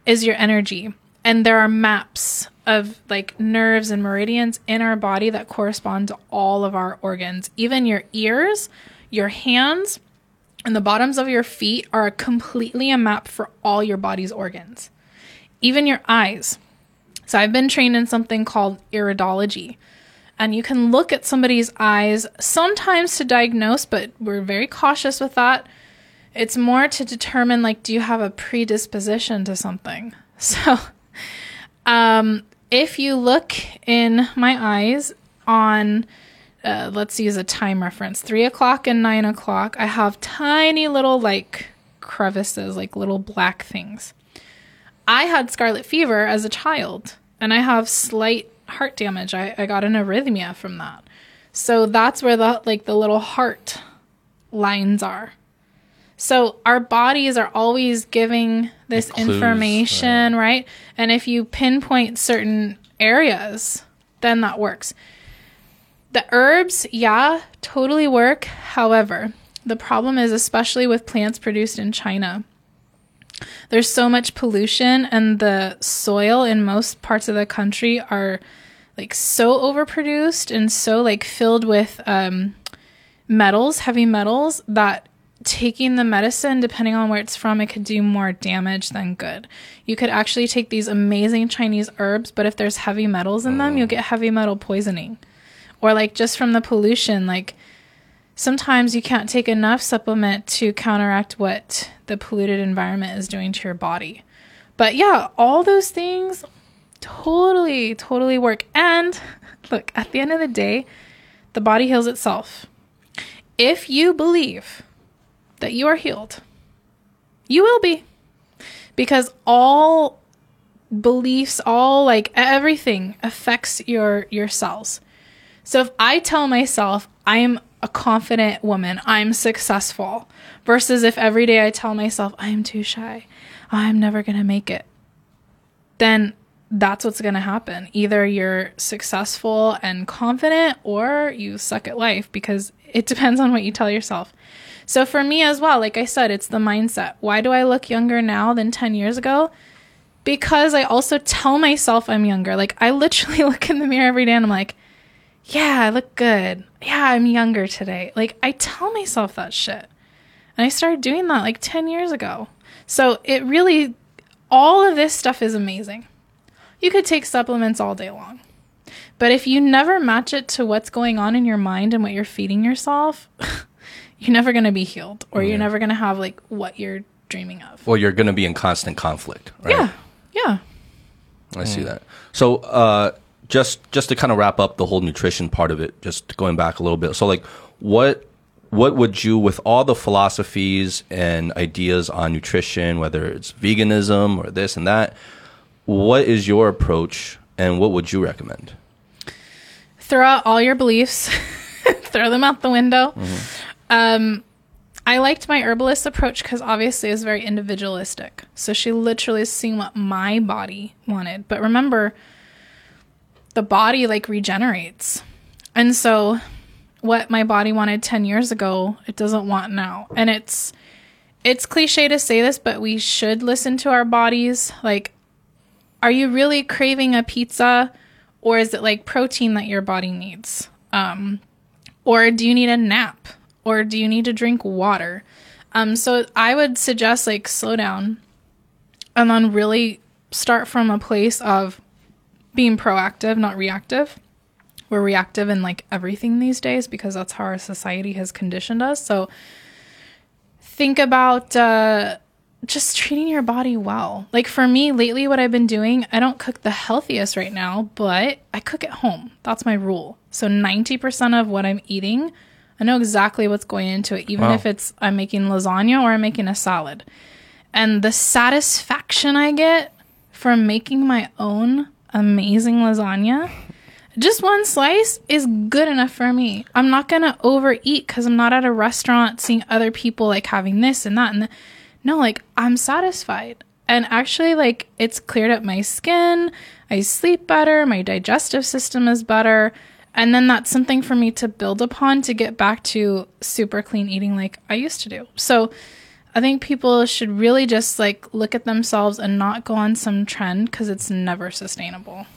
is your energy, and there are maps of like nerves and meridians in our body that correspond to all of our organs, even your ears, your hands and the bottoms of your feet are completely a map for all your body's organs, even your eyes. So I've been trained in something called iridology. And you can look at somebody's eyes sometimes to diagnose, but we're very cautious with that. It's more to determine like do you have a predisposition to something. So um if you look in my eyes on uh, let's use a time reference three o'clock and nine o'clock i have tiny little like crevices like little black things i had scarlet fever as a child and i have slight heart damage i, I got an arrhythmia from that so that's where the like the little heart lines are so our bodies are always giving this Clues, information, right. And if you pinpoint certain areas, then that works. The herbs, yeah, totally work. However, the problem is, especially with plants produced in China, there's so much pollution, and the soil in most parts of the country are like so overproduced and so like filled with um, metals, heavy metals, that taking the medicine, depending on where it's from, it could do more damage than good. You could actually take these amazing Chinese herbs, but if there's heavy metals in them, you'll get heavy metal poisoning. Or like just from the pollution, like sometimes you can't take enough supplement to counteract what the polluted environment is doing to your body. But yeah, all those things totally, totally work. And look, at the end of the day, the body heals itself. If you believe that you are healed, you will be. Because all beliefs, all like everything affects your your cells. So if I tell myself I'm a confident woman, I'm successful, versus if every day I tell myself I'm too shy, I'm never going to make it, then that's what's going to happen. Either you're successful and confident or you suck at life because it depends on what you tell yourself. So for me as well, like I said, it's the mindset. Why do I look younger now than 10 years ago? Because I also tell myself I'm younger. Like I literally look in the mirror every day and I'm like, yeah, I look good. Yeah, I'm younger today. Like I tell myself that shit. And I started doing that like 10 years ago. So it really, all of this stuff is amazing. You could take supplements all day long. But if you never match it to what's going on in your mind and what you're feeding yourself, you're never going to be healed or you're never going to have like what you're dreaming of. Or you're going to be in constant conflict, right? Yeah. Yeah. I see that. So, uh, just just to kind of wrap up the whole nutrition part of it, just going back a little bit. So, like, what what would you, with all the philosophies and ideas on nutrition, whether it's veganism or this and that, what is your approach, and what would you recommend? Throw out all your beliefs. throw them out the window. Um, I liked my herbalist approach because obviously it's very individualistic. So she literally is seeing what my body wanted. But remember, the body like regenerates. And so what my body wanted 10 years ago, it doesn't want now. And it's it's cliche to say this, but we should listen to our bodies. Like are you really craving a pizza or is it like protein that your body needs? Um or do you need a nap? Or do you need to drink water? Um so I would suggest like slow down and then really start from a place of being proactive, not reactive. We're reactive in like everything these days because that's how our society has conditioned us. So think about uh, just treating your body well. Like for me, lately, what I've been doing, I don't cook the healthiest right now, but I cook at home. That's my rule. So 90% of what I'm eating, I know exactly what's going into it, even Wow. if it's I'm making lasagna or I'm making a salad. And the satisfaction I get from making my own amazing lasagna, just one slice is good enough for me. I'm not gonna overeat because I'm not at a restaurant seeing other people like having this and that and th- no, like I'm satisfied. And actually, like it's cleared up my skin. I sleep better. My digestive system is better. And then that's something for me to build upon to get back to super clean eating like I used to do. So I think people should really just like look at themselves and not go on some trend because it's never sustainable.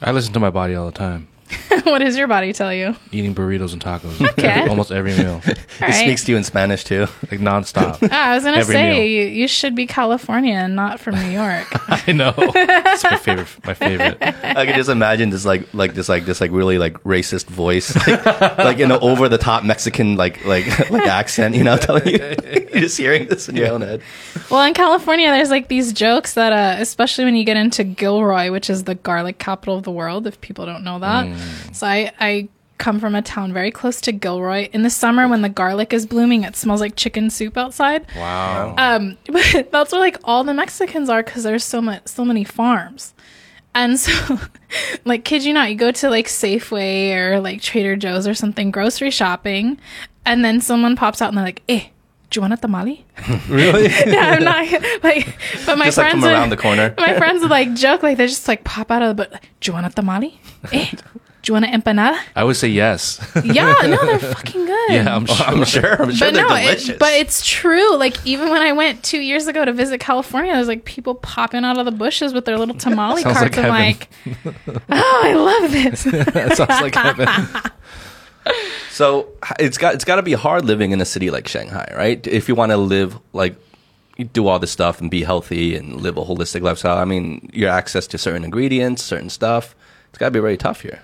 I listen to my body all the time. what does your body tell you? Eating burritos and tacos. Okay. Almost every meal. All He right. speaks to you in Spanish too. Like nonstop. Ah, I was gonna Every say you, you should be California and not from New York. I know. It's my favorite my favorite. I can just imagine this like like this like this like really like racist voice, like, like in an over the top Mexican like like like accent, you know, telling you you're just hearing this in your own head. well, in California, there's like these jokes that, uh, especially when you get into Gilroy, which is the garlic capital of the world, if people don't know that. So I, I come from a town very close to Gilroy. In the summer, when the garlic is blooming, it smells like chicken soup outside. Wow. Um, but that's where like all the Mexicans are because there's so much, so many farms. And so, like, kid you not, you go to like Safeway or like Trader Joe's or something, grocery shopping, and then someone pops out and they're like, "Eh, do you want a tamale?" Really? yeah, I'm not like, but my just like friends from would- around the corner. my friends would like joke like they just like pop out of the but do you want a tamale? Eh, do you want an empanada? I would say yes. Yeah, no, they're fucking good. yeah, I'm sure. I'm sure. I'm sure but they're no, delicious. it, but it's true. Like even when I went two years ago to visit California, there's like people popping out of the bushes with their little tamale carts. like I'm heaven. like, oh, I love this. that sounds like heaven. So it's got it's got to be hard living in a city like Shanghai, right? If you want to live like do all this stuff and be healthy and live a holistic lifestyle. I mean, your access to certain ingredients, certain stuff. It's got to be very tough here.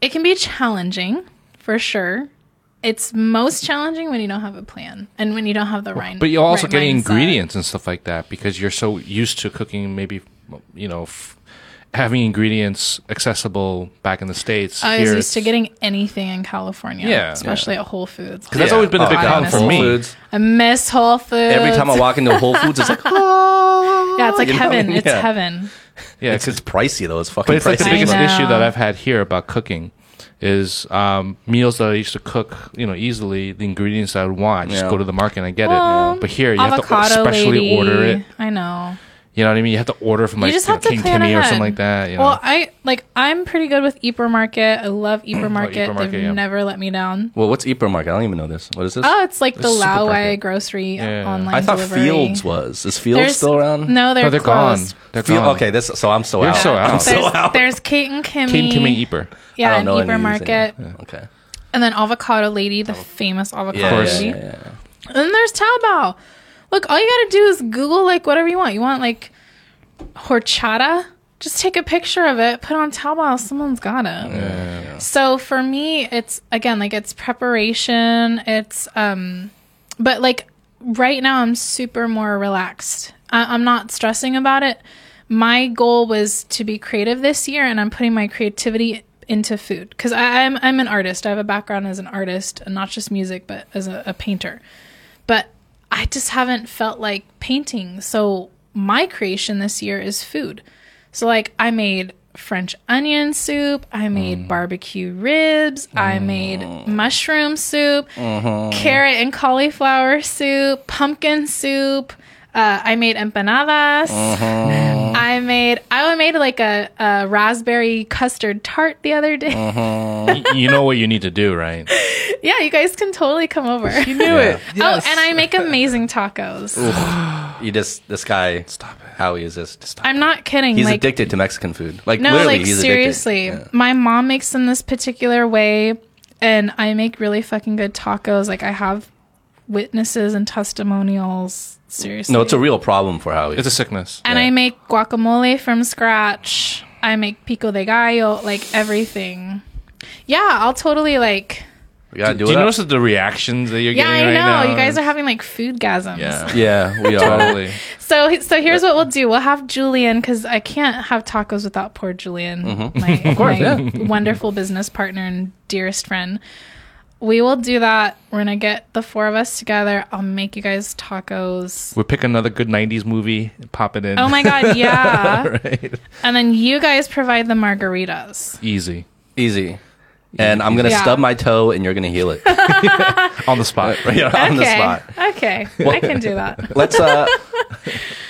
It can be challenging for sure. It's most challenging when you don't have a plan and when you don't have the right. But you're also right getting mindset. ingredients and stuff like that because you're so used to cooking. Maybe you know, f- having ingredients accessible back in the states. I was used to getting anything in California, Yeah, especially at Whole Foods. Because that's always been a Oh, big I problem miss for Whole me. Foods. I miss Whole Foods. Every time I walk into Whole Foods, it's like, oh, yeah, it's like you know? heaven. It's Yeah. heaven. Yeah, It's, 'cause- it's pricey though. It's fucking but it's like the biggest issue that I've had here about cooking is um, meals that I used to cook, you know, easily. The ingredients I would want, I just Yeah. go to the market and I get Well, it. But here, you have to Avocado specially lady. order it. I know. You know what I mean? You have to order from like you just you know, have to King plan Timmy or ahead. something like that. You know? Well, I like. I'm pretty good with Eper Market. I love Eper Market. Market, They've yeah. never let me down. well, what's Eper Market? I don't even know this. What is this? Oh, it's like the It's a Laowai supermarket. grocery uh, Yeah. online I thought delivery. Fields was. Is Fields There's- still around? No, they're, no, they're closed. gone. They're Field, gone. okay, this. So I'm so You're out. so out. I'm I'm so There's, out. there's Kate and Kimi. King Timmy Eper. I Yeah, don't and know any Eper of these Market. anymore. Okay. And then Avocado Lady, the famous avocado Yeah, course. lady. yeah, yeah, yeah. And then there's Taobao. Look, all you gotta do is Google like whatever you want. You want like horchata? Just take a picture of it, put on Taobao. Someone's got it. So for me, it's again like it's preparation. It's um, but like right now, I'm super more relaxed. I- I'm not stressing about it. My goal was to be creative this year, and I'm putting my creativity into food because I'm I'm an artist. I have a background as an artist, and not just music, but as a, a painter. I just haven't felt like painting. So my creation this year is food. So like I made French onion soup. I made Mm. barbecue ribs. I made mushroom soup, Mm-hmm. carrot and cauliflower soup, pumpkin soup. Uh, I made empanadas. Mm-hmm. I made I made like a, a raspberry custard tart the other day. Y- you know what you need to do, right? Yeah, you guys can totally come over. You knew it. Oh, and I make amazing tacos. You just this guy. Stop it. Howie is just. I'm not kidding. He's like, addicted to Mexican food. Like No, literally, like he's seriously. addicted. My mom makes them this particular way, and I make really fucking good tacos. Like I have witnesses and testimonials. Seriously. No, it's a real problem for Howie. It's a sickness. and yeah. I make guacamole from scratch. I make pico de gallo, like everything. Yeah, I'll totally like. we gotta do, Do you it. up. notice the reactions that you're Yeah, getting Yeah, I right know. now? You guys are having like food gasms. Yeah. Yeah, we are. Totally. So, so here's what we'll do. We'll have Julian because I can't have tacos without poor Julian, Mm-hmm. my, my yeah. wonderful business partner and dearest friend. We will do that. We're gonna get the four of us together. I'll make you guys tacos. We'll pick another good '90s movie, pop it in. Oh my god, yeah! right. And then you guys provide the margaritas. Easy Easy. And I'm gonna Yeah. stub my toe, and you're gonna heal it on the spot. right on the okay, spot. okay, I can do that. Let's uh,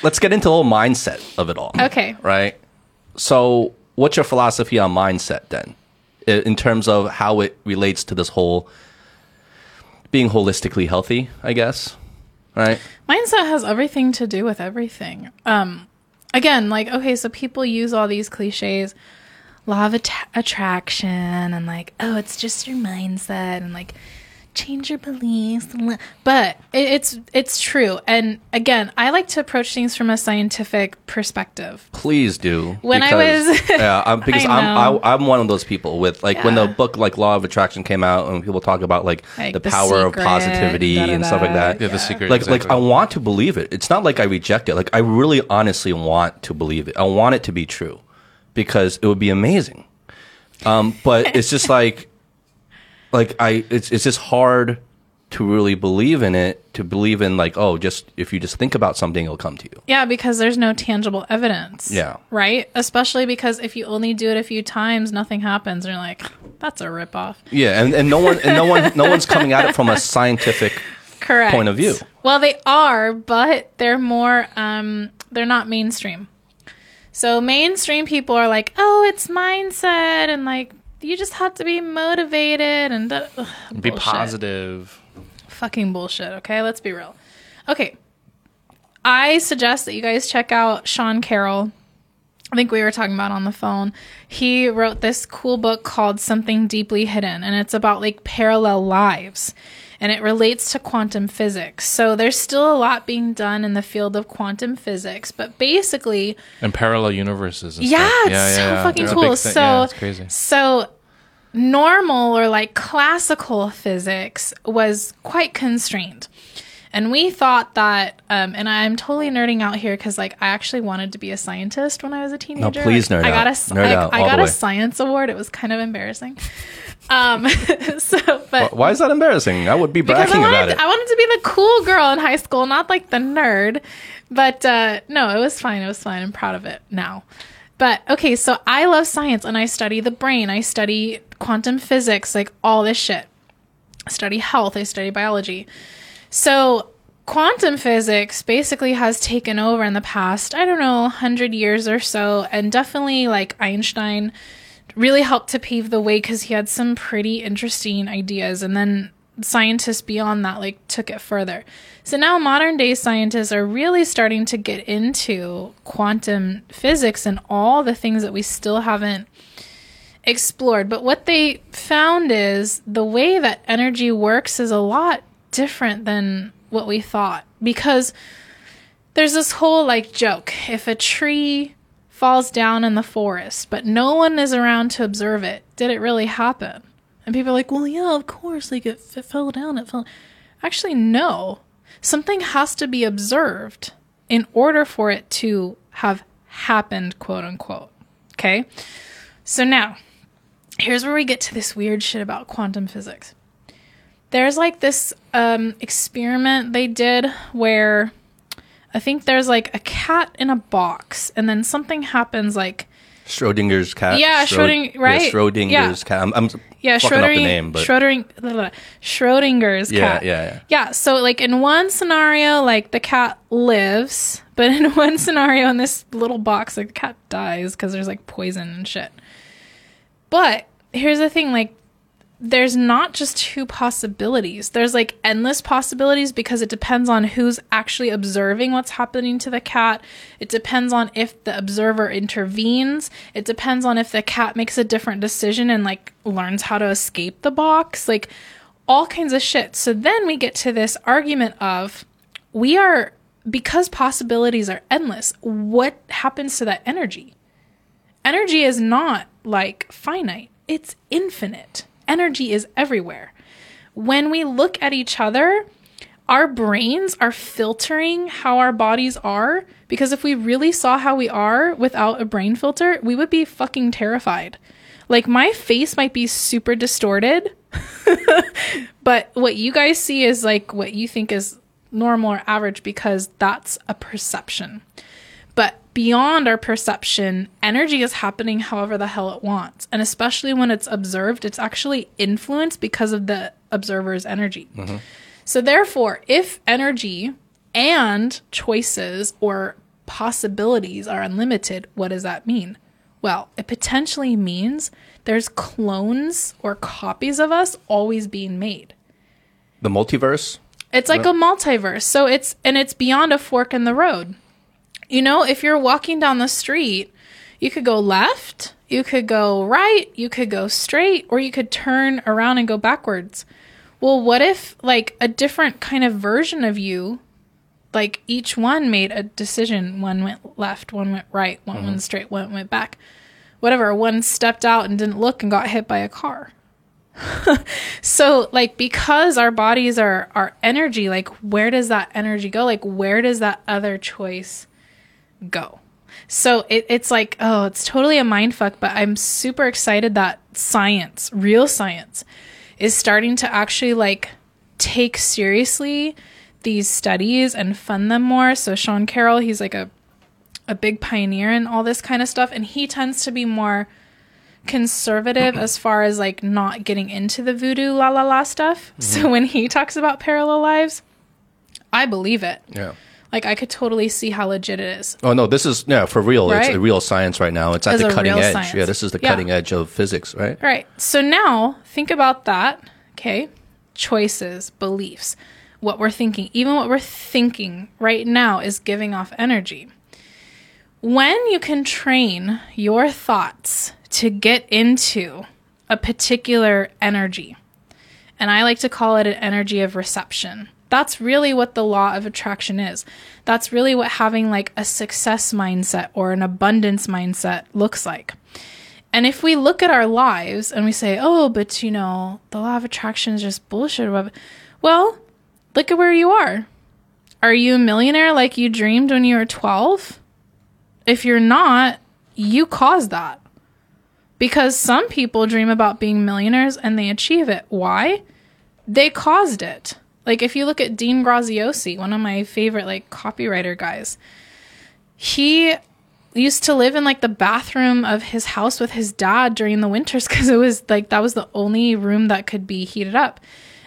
let's get into the whole mindset of it all. Okay. Right. So, what's your philosophy on mindset then, I- in terms of how it relates to this whole being holistically healthy? I guess. Right. Mindset has everything to do with everything. Um, again, like okay, so people use all these cliches, law of att- attraction, and like, oh, it's just your mindset, and like, change your beliefs. But it's it's true. And again, I like to approach things from a scientific perspective. Please do. When I because- was- yeah, I'm, because I I'm. I, I'm one of those people with like when the book like Law of Attraction came out and people talk about like, Like the The power of Secret, positivity and stuff like that. Yeah, the secret. like exactly. like I want to believe it. It's not like I reject it. Like I really honestly want to believe it. I want it to be true because it would be amazing. Um, but it's just like like I it's it's just hard to really believe in it, to believe in like, oh, just if you just think about something it'll come to you. Yeah, because there's no tangible evidence. Yeah. Right? Especially because if you only do it a few times, nothing happens. And you're like, that's a ripoff. Yeah, and, and no one and no one no one's coming at it from a scientific Correct. point of view. Well, they are, but they're more um they're not mainstream. So mainstream people are like, "Oh, it's mindset and like you just have to be motivated and ugh, be bullshit. positive. Fucking bullshit, okay? Let's be real. Okay. I suggest that you guys check out Sean Carroll. I think we were talking about on the phone. He wrote this cool book called Something Deeply Hidden, and it's about like parallel lives. And it relates to quantum physics. So there's still a lot being done in the field of quantum physics, but basically, And parallel universes. And yeah, stuff. it's so fucking cool. big thing. So yeah, it's crazy. So normal or like classical physics was quite constrained. And we thought that, um, and I'm totally nerding out here because, like, I actually wanted to be a scientist when I was a teenager. No, please Like, nerd I got out. a s- Nerd I- out I got a science award. It was kind of embarrassing. Um, so, but Why is that embarrassing? I would be I bragging wanted, about it. I wanted to be the cool girl in high school, not like the nerd. But uh, no, it was fine. It was fine. I'm proud of it now. But okay, so I love science and I study the brain. I study quantum physics, like all this shit. I study health. I study biology. So quantum physics basically has taken over in the past, I don't know, 100 years or so. And definitely like Einstein really helped to pave the way because he had some pretty interesting ideas. And then scientists beyond that like took it further. So now modern day scientists are really starting to get into quantum physics and all the things that we still haven't explored. But what they found is the way that energy works is a lot different than what we thought because there's this whole like joke if a tree falls down in the forest but no one is around to observe it. Did it really happen? And people are like well yeah of course like it, it fell down it fell actually no. Something has to be observed in order for it to have happened quote unquote. Okay? So now here's where we get to this weird shit about quantum physics. There's like this um, experiment they did where I think there's like a cat in a box, and then something happens like Schrodinger's cat. Yeah, Schrod- Schroding- yeah. Schrodinger's Yeah. cat. I'm, I'm yeah, fucking up the name, but Schroding, blah, blah, blah. Schrodinger's Yeah, cat. yeah, yeah. Yeah, so like in one scenario, like the cat lives, but in one scenario in this little box, like the cat dies because there's like poison and shit. But here's the thing, like there's not just two possibilities. There's like endless possibilities because it depends on who's actually observing what's happening to the cat. It depends on if the observer intervenes. It depends on if the cat makes a different decision and like learns how to escape the box. Like all kinds of shit. So then we get to this argument of we are because possibilities are endless. What happens to that energy? Energy is not like finite. It's infinite energy is everywhere. When we look at each other, our brains are filtering how our bodies are because if we really saw how we are without a brain filter, we would be fucking terrified. Like my face might be super distorted, but what you guys see is like what you think is normal or average because that's a perception. But beyond our perception, energy is happening however the hell it wants. And especially when it's observed, it's actually influenced because of the observer's energy. Mm-hmm. So, therefore, if energy and choices or possibilities are unlimited, what does that mean? Well, it potentially means there's clones or copies of us always being made. the multiverse. It's like a multiverse. So it's and it's beyond a fork in the road. You know, if you're walking down the street, you could go left, you could go right, you could go straight, or you could turn around and go backwards. Well, what if like a different kind of version of you, like each one made a decision? One went left, one went right, one went mm-hmm. straight, one went back. Whatever, one stepped out and didn't look and got hit by a car. so like because our bodies are our energy like where does that energy go like where does that other choice go so it, it's like oh it's totally a mind fuck but i'm super excited that science real science is starting to actually like take seriously these studies and fund them more so sean carroll he's like a a big pioneer in all this kind of stuff and he tends to be more conservative as far as like not getting into the voodoo la la la stuff. So mm-hmm. when he talks about parallel lives, I believe it. Yeah. Like I could totally see how legit it is. Oh no, this is yeah for real. It's a real science right now. It's at the cutting edge. science. Yeah, this is the Yeah. cutting edge of physics, right? Right. So now think about that. Okay. Choices, beliefs, what we're thinking, even what we're thinking right now is giving off energy. When you can train your thoughts to get into a particular energy, and I like to call it an energy of reception. That's really what the law of attraction is. That's really what having like a success mindset or an abundance mindset looks like. And if we look at our lives and we say, oh, but you know, the law of attraction is just bullshit. Well, look at where you are. Are you a millionaire like you dreamed when you were 12? If you're not, you caused that. Because some people dream about being millionaires and they achieve it. Why? They caused it. Like if you look at Dean Graziosi, one of my favorite like copywriter guys, he used to live in like the bathroom of his house with his dad during the winters because it was like that was the only room that could be heated up.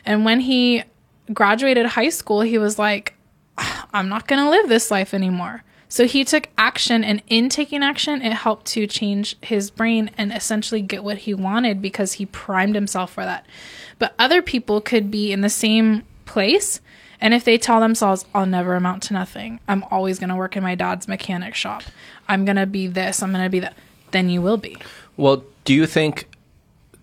And when he graduated high school, he was like, ah, I'm not going to live this life anymore. So he took action, and in taking action, it helped to change his brain and essentially get what he wanted because he primed himself for that. But other people could be in the same place, and if they tell themselves, I'll never amount to nothing, I'm always going to work in my dad's mechanic shop, I'm going to be this, I'm going to be that, then you will be. Well, do you think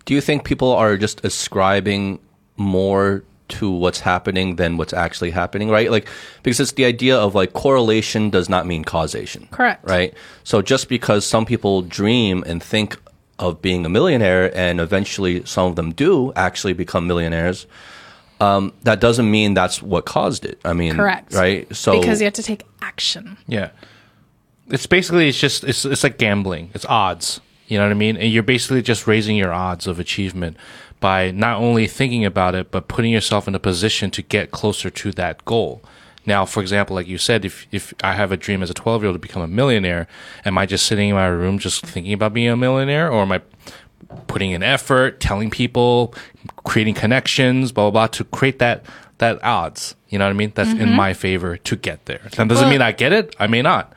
do you think people are just ascribing more to what's happening than what's actually happening, right? Like because it's the idea of like correlation does not mean causation. Correct. Right? So just because some people dream and think of being a millionaire and eventually some of them do actually become millionaires, um, that doesn't mean that's what caused it. I mean, Correct. right? So because you have to take action. Yeah. It's basically it's just it's it's like gambling. It's odds. You know what I mean? And you're basically just raising your odds of achievement by not only thinking about it but putting yourself in a position to get closer to that goal. Now, for example, like you said, if if I have a dream as a 12 year old to become a millionaire, am I just sitting in my room just thinking about being a millionaire, or am I putting in effort, telling people, creating connections, blah blah blah, to create that that odds? You know what I mean? That's in mm-hmm. my favor to get there. That doesn't Well- mean I get it. I may not.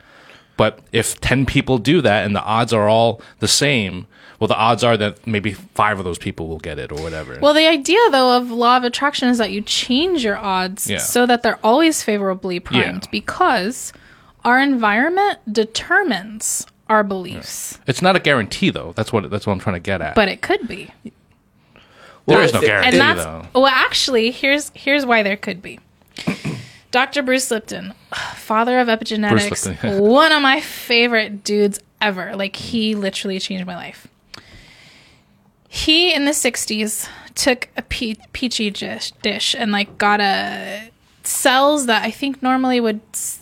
But if 10 people do that and the odds are all the same, well, the odds are that maybe five of those people will get it or whatever. Well, the idea though of law of attraction is that you change your odds Yeah. so that they're always favorably primed Yeah. because our environment determines our beliefs. it's not a guarantee, though. That's what that's what I'm trying to get at. But it could be. there is no guarantee, and that's though. well actually here's here's why there could be dr bruce lipton father of epigenetics Lipton, yeah. one of my favorite dudes ever like he literally changed my life he in the 60s took a pe- petri dish, dish and like got a cells that i think normally would s-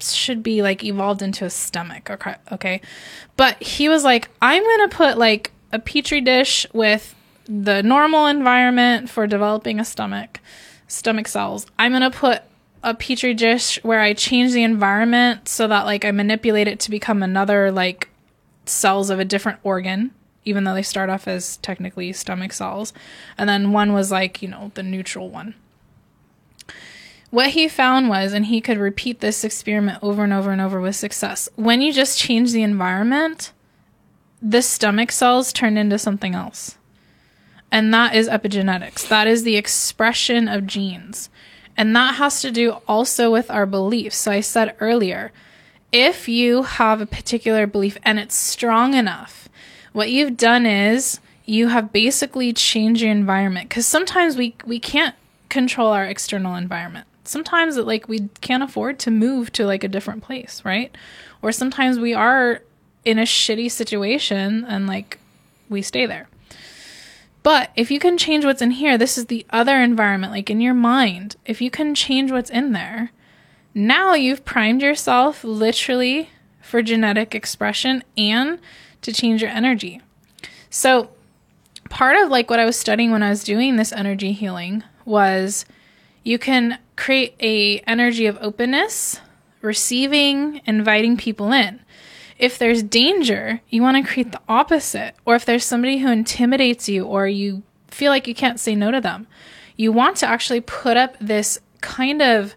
should be like evolved into a stomach okay okay? But he was like i'm gonna put like a petri dish with the normal environment for developing a stomach stomach cells. I'm gonna put a petri dish where i change the environment so that like i manipulate it to become another like cells of a different organ even though they start off as technically stomach cells. And then one was like you know the neutral one what he found was, and he could repeat this experiment over and over and over with success, when you just change the environment, the stomach cells turn into something else. And that is epigenetics. That is the expression of genes. And that has to do also with our beliefs. So I said earlier, if you have a particular belief and it's strong enough, what you've done is you have basically changed your environment because sometimes we we can't control our external environment. Sometimes it, like we can't afford to move to like a different place, right? Or sometimes we are in a shitty situation and like we stay there. But if you can change what's in here, this is the other environment, like in your mind. If you can change what's in there, now you've primed yourself literally for genetic expression and to change your energy. So, part of like what I was studying when I was doing this energy healing was you can create a energy of openness, receiving, inviting people in. If there's danger, you want to create the opposite. Or if there's somebody who intimidates you or you feel like you can't say no to them, you want to actually put up this kind of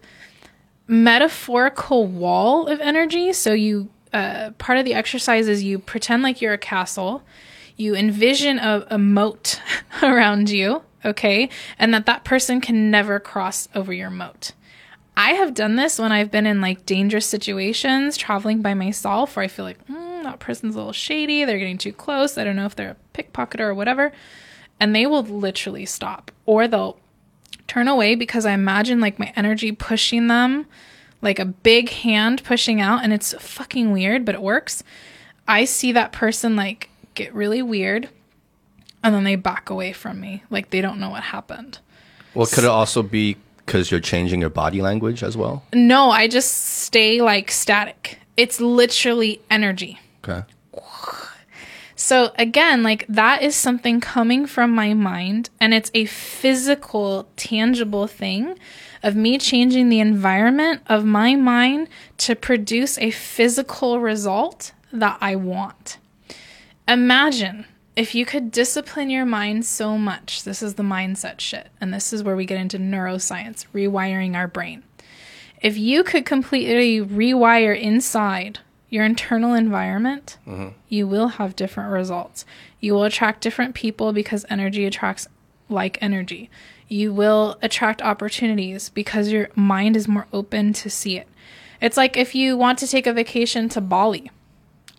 metaphorical wall of energy. So you uh, part of the exercise is you pretend like you're a castle. You envision a, a moat around you, okay, and that that person can never cross over your moat. I have done this when I've been in like dangerous situations, traveling by myself, where I feel like mm, that person's a little shady. They're getting too close. I don't know if they're a pickpocketer or whatever, and they will literally stop, or they'll turn away because I imagine like my energy pushing them, like a big hand pushing out, and it's fucking weird, but it works. I see that person like get really weird, and then they back away from me, like they don't know what happened. Well, could it also be because you're changing your body language as well? No, I just stay like static. It's literally energy. Okay. So again, like that is something coming from my mind and it's a physical, tangible thing of me changing the environment of my mind to produce a physical result that I want. Imagine if you could discipline your mind so much. This is the mindset shit. And this is where we get into neuroscience, rewiring our brain. If you could completely rewire inside your internal environment, mm-hmm. you will have different results. You will attract different people because energy attracts like energy. You will attract opportunities because your mind is more open to see it. It's like if you want to take a vacation to Bali,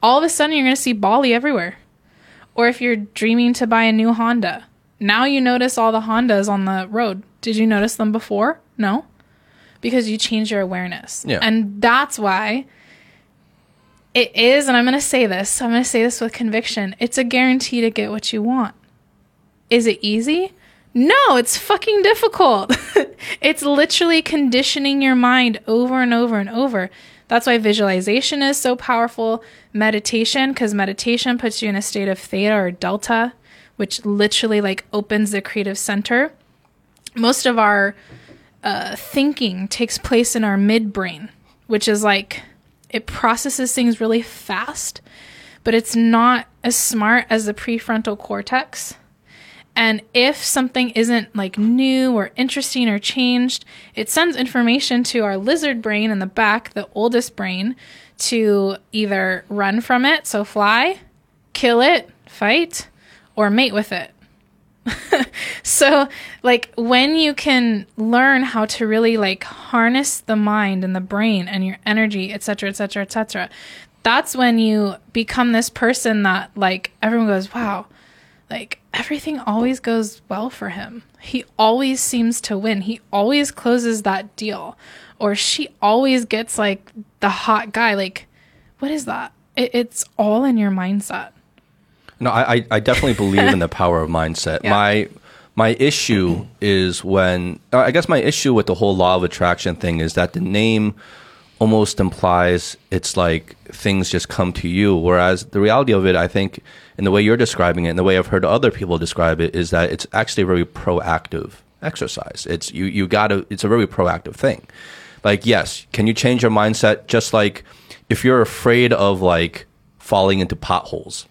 all of a sudden you're going to see Bali everywhere. Or if you're dreaming to buy a new Honda, now you notice all the Hondas on the road. Did you notice them before? No. Because you change your awareness. Yeah. And that's why it is, and I'm going to say this, I'm going to say this with conviction it's a guarantee to get what you want. Is it easy? No, it's fucking difficult. it's literally conditioning your mind over and over and over. That's why visualization is so powerful. Meditation, because meditation puts you in a state of theta or delta, which literally like opens the creative center. Most of our uh, thinking takes place in our midbrain, which is like it processes things really fast, but it's not as smart as the prefrontal cortex. And if something isn't like new or interesting or changed, it sends information to our lizard brain in the back, the oldest brain, to either run from it, so fly, kill it, fight, or mate with it. so like when you can learn how to really like harness the mind and the brain and your energy etc etc etc that's when you become this person that like everyone goes wow like everything always goes well for him. He always seems to win. He always closes that deal. Or she always gets like the hot guy. Like what is that? It, it's all in your mindset. No, I, I- definitely believe in the power of mindset. Yeah. My my issue is when uh, I guess my issue with the whole law of attraction thing is that the name almost implies it's like things just come to you, whereas the reality of it, I think, in the way you're describing it, and the way I've heard other people describe it, is that it's actually a very proactive exercise. It's you you gotta. It's a very proactive thing. Like yes, can you change your mindset? Just like if you're afraid of like falling into potholes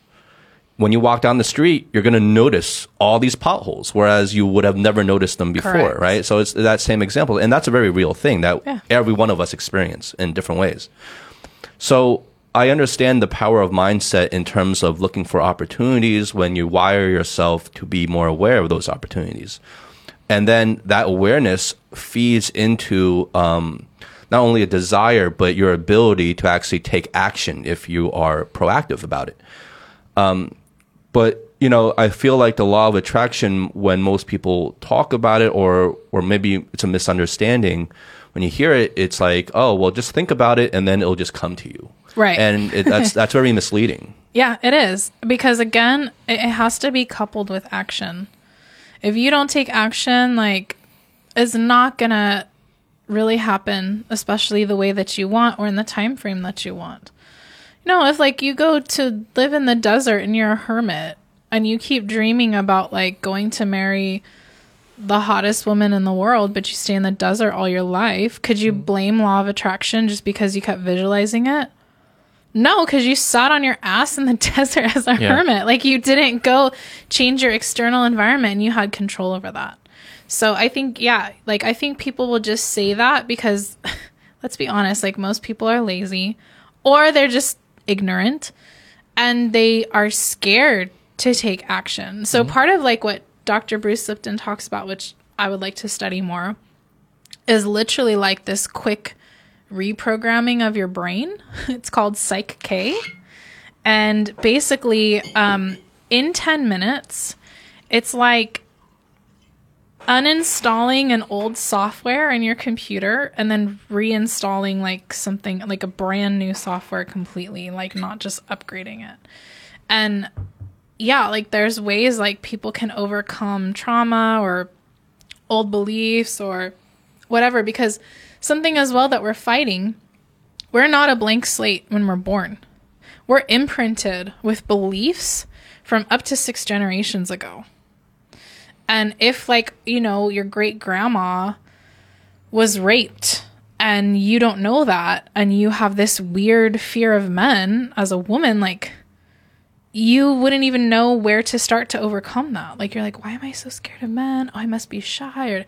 when you walk down the street, you're going to notice all these potholes, whereas you would have never noticed them before, Correct. right? So it's that same example. And that's a very real thing that Yeah. every one of us experience in different ways. So I understand the power of mindset in terms of looking for opportunities when you wire yourself to be more aware of those opportunities. And then that awareness feeds into um, not only a desire, but your ability to actually take action if you are proactive about it. Um, but you know, I feel like the law of attraction, when most people talk about it, or or maybe it's a misunderstanding, when you hear it, it's like, oh, well, just think about it, and then it'll just come to you. Right. And it, that's that's very misleading. Yeah, it is. Because again, it it has to be coupled with action. If you don't take action, like, it's not going to really happen, especially the way that you want or in the time frame that you want. You know, if like you go to live in the desert and you're a hermit and you keep dreaming about like going to marry the hottest woman in the world, but you stay in the desert all your life, could you mm. blame law of attraction just because you kept visualizing it? No, because you sat on your ass in the desert as a Yeah. hermit. Like you didn't go change your external environment and you had control over that. So I think, yeah, like I think people will just say that because let's be honest, like most people are lazy or they're just ignorant and they are scared to take action. So mm-hmm. part of like what Dr. Bruce Lipton talks about, which I would like to study more, is literally like this quick reprogramming of your brain. It's called Psych K. And basically, um, in 10 minutes, it's like uninstalling an old software in your computer and then reinstalling like something like a brand new software completely, like not just upgrading it. And yeah, like there's ways like people can overcome trauma or old beliefs or whatever because something as well that we're fighting we're not a blank slate when we're born we're imprinted with beliefs from up to six generations ago and if like you know your great grandma was raped and you don't know that and you have this weird fear of men as a woman like you wouldn't even know where to start to overcome that. Like you're like, why am I so scared of men? Oh, I must be shy or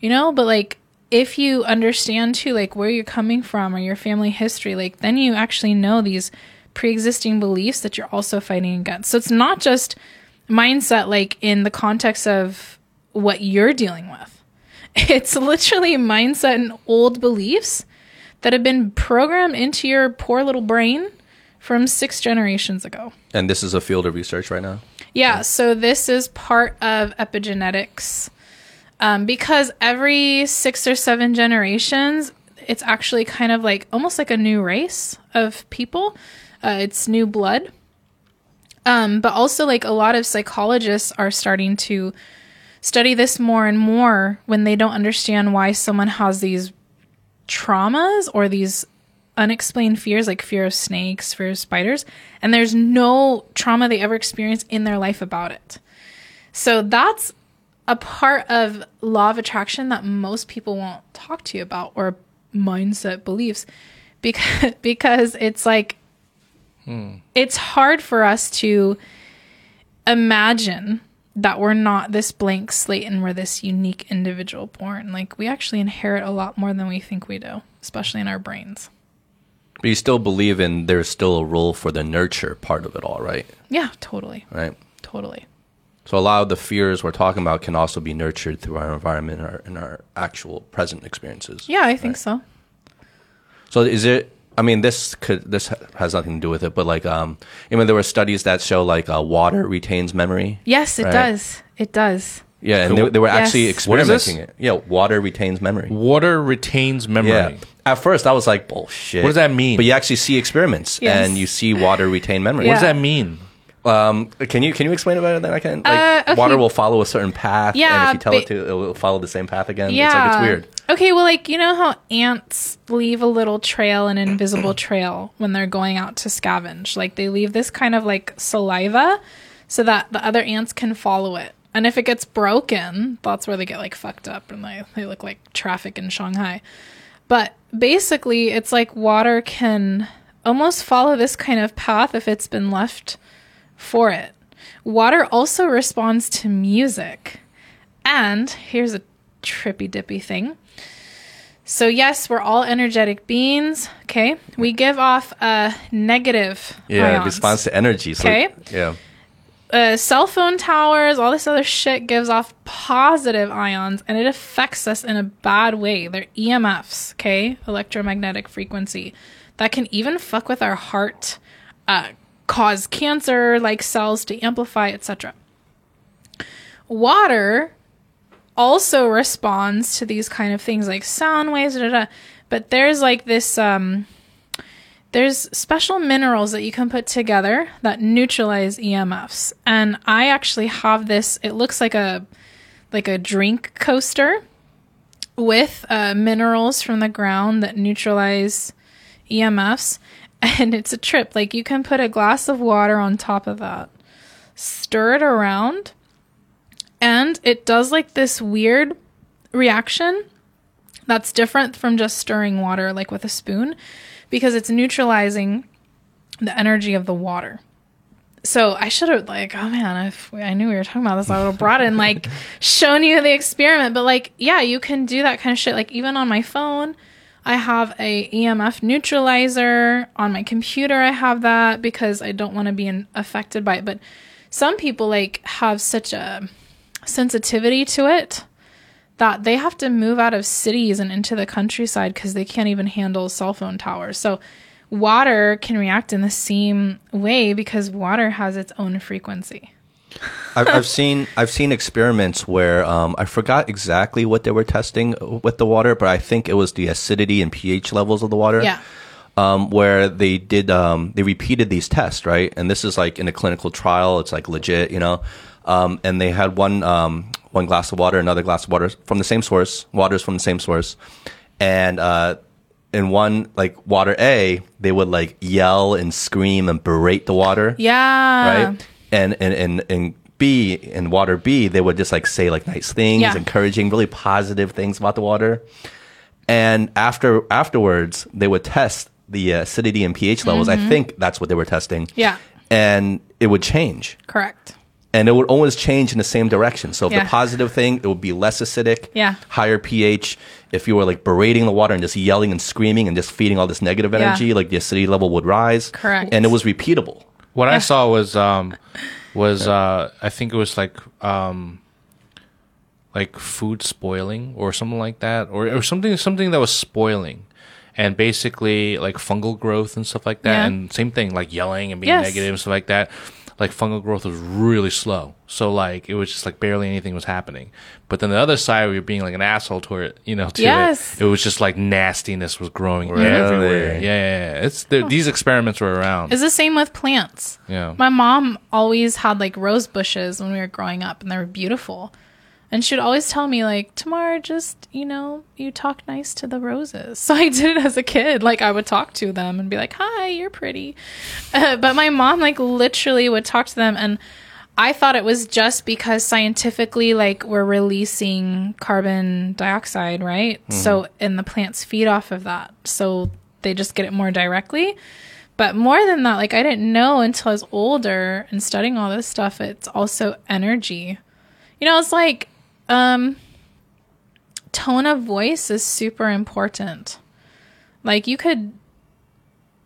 you know, but like if you understand too like where you're coming from or your family history, like then you actually know these pre-existing beliefs that you're also fighting against. So it's not just mindset like in the context of what you're dealing with. It's literally mindset and old beliefs that have been programmed into your poor little brain from 6 generations ago. And this is a field of research right now. Yeah, so this is part of epigenetics. Um, because every six or seven generations, it's actually kind of like almost like a new race of people. Uh, it's new blood. Um, but also, like a lot of psychologists are starting to study this more and more when they don't understand why someone has these traumas or these unexplained fears like fear of snakes, fear of spiders, and there's no trauma they ever experienced in their life about it. So that's a part of law of attraction that most people won't talk to you about or mindset beliefs because because it's like hmm. it's hard for us to imagine that we're not this blank slate and we're this unique individual born. Like we actually inherit a lot more than we think we do especially in our brains. But you still believe in there's still a role for the nurture part of it all, right? yeah totally. Right. totally So a lot of the fears we're talking about can also be nurtured through our environment and our, and our actual present experiences. yeah i think so So is it? I mean, this could this has nothing to do with it, but like, um, I mean, there were studies that show like uh, water retains memory. yes it Right. does it does Yeah, and they, they were actually Yes. What is experimenting it. Yeah, water retains memory. Water retains memory. Yeah. At first, I was like, bullshit. What does that mean? But you actually see experiments, Yes. and you see water retain memory. What does that mean? Um, can you can you explain about it? Then I can. Like, Uh, okay. water will follow a certain path, and if you tell it to, it will follow the same path again. Yeah. It's like it's weird. Okay, well, like, you know how ants leave a little trail, an invisible trail, when they're going out to scavenge? Like, they leave this kind of like saliva so that the other ants can follow it. And if it gets broken, that's where they get like fucked up and they, they look like traffic in Shanghai. But basically, it's like water can almost follow this kind of path if it's been left for it. Water also responds to music. And here's a trippy dippy thing. So, yes, we're all energetic beings. Okay. We give off a negative. Yeah, ions. response to energy. So, Okay. Yeah. Uh, cell phone towers, all this other shit gives off positive ions and it affects us in a bad way. They're EMFs, okay? Electromagnetic frequency. That can even fuck with our heart, uh, cause cancer like cells to amplify, etc. Water also responds to these kind of things like sound waves, da, da, da. but there's like this um, there's special minerals that you can put together that neutralize EMFs. And I actually have this. It looks like a like a drink coaster with uh, minerals from the ground that neutralize EMFs. And it's a trip. Like you can put a glass of water on top of that, stir it around, and it does like this weird reaction that's different from just stirring water like with a spoon because it's neutralizing the energy of the water. So I should have like, oh man, if I knew we were talking about this, I would have brought in like shown you the experiment. But like, yeah, you can do that kind of shit. Like even on my phone, I have a EMF neutralizer. On my computer, I have that because I don't want to be in, affected by it. But some people like have such a sensitivity to it that they have to move out of cities and into the countryside because they can't even handle cell phone towers. So, water can react in the same way because water has its own frequency. I've, I've seen I've seen experiments where um, I forgot exactly what they were testing with the water, but I think it was the acidity and pH levels of the water. Yeah. Um, where they did um, they repeated these tests, right? And this is like in a clinical trial. It's like legit, you know. Um, and they had one um, one glass of water, another glass of water from the same source. Water's from the same source, and uh, in one like water A, they would like yell and scream and berate the water Yeah. right? And and and and B in water B, they would just like say like nice things, Yeah. encouraging, really positive things about the water. And after afterwards, they would test the acidity and pH levels. I think that's what they were testing. Mm-hmm. Yeah. And it would change. Correct. And it would always change in the same direction. So if Yeah. the positive thing, it would be less acidic, Yeah. higher pH. If you were like berating the water and just yelling and screaming and just feeding all this negative Yeah. energy, like the acidity level would rise. Correct. And it was repeatable. What I saw was um was uh I think it was like um like food spoiling or something like that or, or something something that was spoiling and basically like fungal growth and stuff like that Yeah. and same thing like yelling and being Yes. negative and stuff like that like fungal growth was really slow so like it was just like barely anything was happening but then the other side we you're being like an asshole to it you know to Yes. it it was just like nastiness was growing Really? everywhere yeah, yeah, yeah. it's the, oh. these experiments were around It's the same with plants. yeah My mom always had like rose bushes when we were growing up, and they were beautiful. And she'd always tell me, like, Tamar, just, you know, you talk nice to the roses. So I did it as a kid. Like, I would talk to them and be like, hi, you're pretty. Uh, but my mom, like, literally would talk to them. And I thought it was just because scientifically, like we're releasing carbon dioxide, right? So, and the plants feed off of that. So they just get it more directly. But more than that, like I didn't know until I was older and studying all this stuff, it's also energy. You know, it's like um tone of voice is super important. Like you could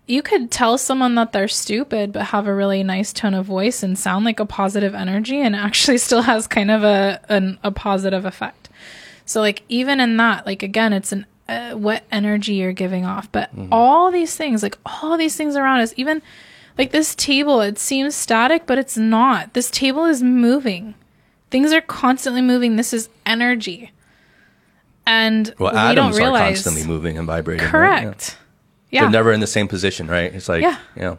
you could tell someone that they're stupid but have a really nice tone of voice and sound like a positive energy and actually still has kind of a an, a positive effect. So like even in that, like again, it's an uh, what energy you're giving off, but all these things, like all these things around us, even like this table, it seems static, but it's not. This table is moving. Things are constantly moving. This is energy. And Well, we atoms don't realize are constantly moving and vibrating. right? Correct. Yeah. Yeah. They're never in the same position, right? It's like, Yeah. you know.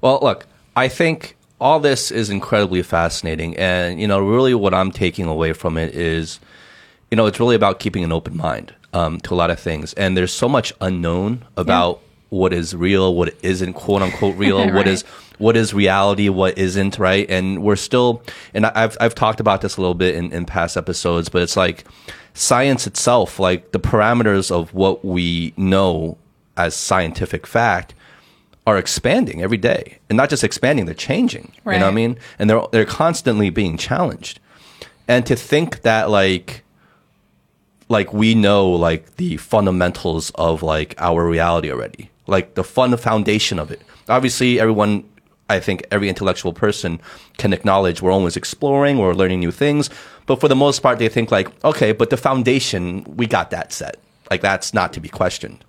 Well, look, I think all this is incredibly fascinating. And, you know, really what I'm taking away from it is, you know, it's really about keeping an open mind um, to a lot of things. And there's so much unknown about what is real, what isn't quote unquote real, what Right. is what is reality, what isn't, right? And we're still, and I've I've talked about this a little bit in, in past episodes, but it's like science itself, like the parameters of what we know as scientific fact, are expanding every day, and not just expanding, they're changing. You know what I mean? And they're they're constantly being challenged. And to think that like like we know like the fundamentals of like our reality already like the fun foundation of it obviously everyone i think every intellectual person can acknowledge we're always exploring we're learning new things but for the most part they think like okay but the foundation we got that set like that's not to be questioned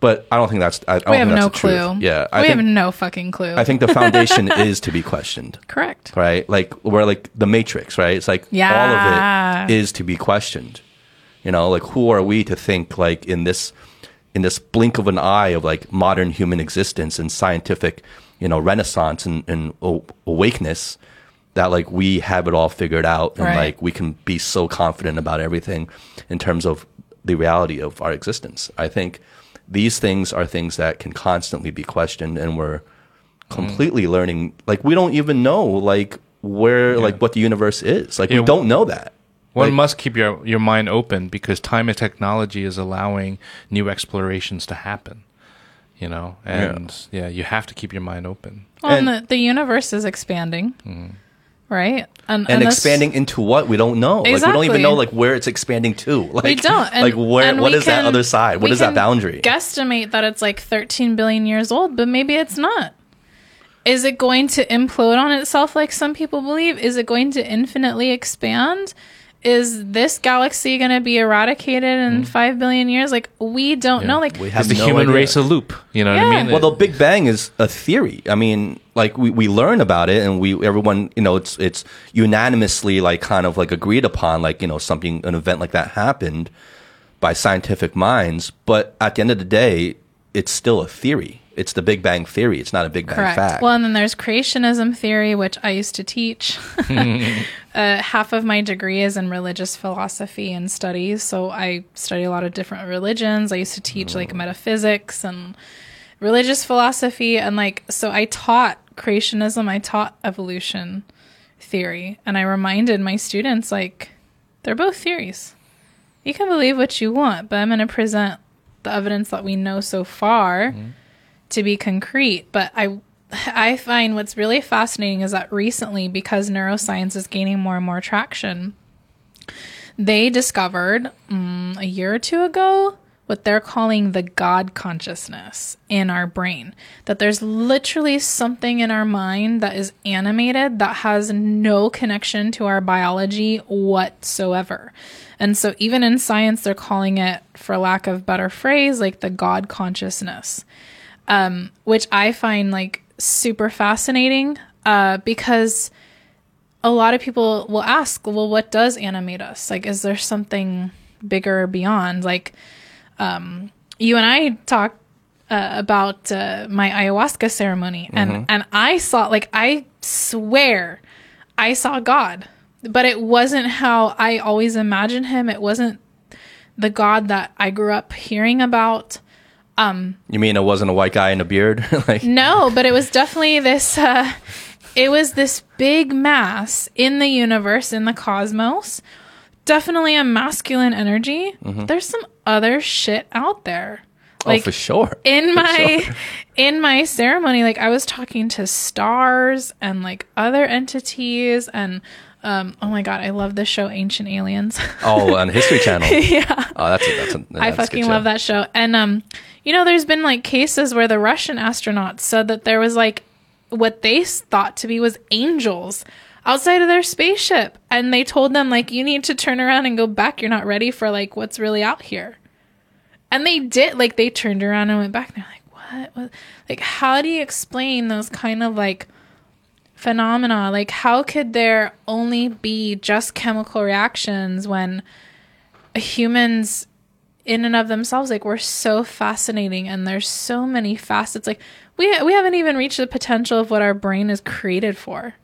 but i don't think that's i, I don't we have think no that's the truth. clue. yeah i we think have no fucking clue. i think the foundation is to be questioned correct. right? Like we're like the Matrix, right? It's like yeah. all of it is to be questioned. You know, like who are we to think like in this in this blink of an eye of like modern human existence and scientific, you know, renaissance and, and awakeness that like we have it all figured out and Right. like we can be so confident about everything in terms of the reality of our existence. I think these things are things that can constantly be questioned and we're completely mm. learning. Like we don't even know like where like what the universe is. Like Yeah, we don't know that One Like- must keep your, your mind open because time and technology is allowing new explorations to happen. You know, and yeah, you have to keep your mind open. Well, and, And- the, the universe is expanding, mm-hmm. right? And, and, this- expanding into what we don't know like we don't even know like where it's expanding to like we don't. And, like where and what we that other side what we is that boundary Guesstimate that it's like 13 billion years old, but maybe it's not. Is it going to implode on itself like some people believe? Is it going to infinitely expand? Is this galaxy going to be eradicated in mm. five billion years? Like we don't know. Like we have Is the no human idea. race a loop? You know what I mean? Well, the Big Bang is a theory. I mean, like we, we learn about it, and we everyone you know it's it's unanimously like kind of like agreed upon like you know something an event like that happened by scientific minds. But at the end of the day, it's still a theory. It's the Big Bang theory. It's not a Big Bang Correct. fact. Well, and then there's creationism theory, which I used to teach. uh, half of my degree is in religious philosophy and studies, so I study a lot of different religions. I used to teach like metaphysics and religious philosophy, and like so I taught creationism. I taught evolution theory, and I reminded my students like they're both theories. You can believe what you want, but I'm going to present the evidence that we know so far to be concrete but i i find what's really fascinating is that recently because neuroscience is gaining more and more traction they discovered mm, a year or two ago what they're calling the god consciousness in our brain. That there's literally something in our mind that is animated that has no connection to our biology whatsoever. And so even in science they're calling it for lack of better phrase like the god consciousness um, which I find like super fascinating uh, because a lot of people will ask, well, what does animate us? Like, is there something bigger beyond? Like, um, you and I talked uh, about uh, my ayahuasca ceremony, and and I saw like I swear I saw God, but it wasn't how I always imagined him. It wasn't the God that I grew up hearing about. You mean it wasn't a white guy in a beard? like No, but it was definitely this. Uh, it was this big mass in the universe, in the cosmos. Definitely a masculine energy. There's some other shit out there. oh, for sure. in For my sure. in my ceremony like i was talking to stars and like other entities and um oh my god i love this show ancient aliens. Oh, on History Channel. yeah. Oh, that's a, that's a, i that's good fucking love that show. And um you know there's been like cases where the russian astronauts said that there was like what they thought to be was angels outside of their spaceship. And they told them like you need to turn around and go back. You're not ready for like what's really out here. And they did like they turned around and went back. And they're like what, what? like how do you explain those kind of like phenomena. Like how could there only be just chemical reactions when humans in and of themselves like we're so fascinating and there's so many facets? Like we we haven't even reached the potential of what our brain is created for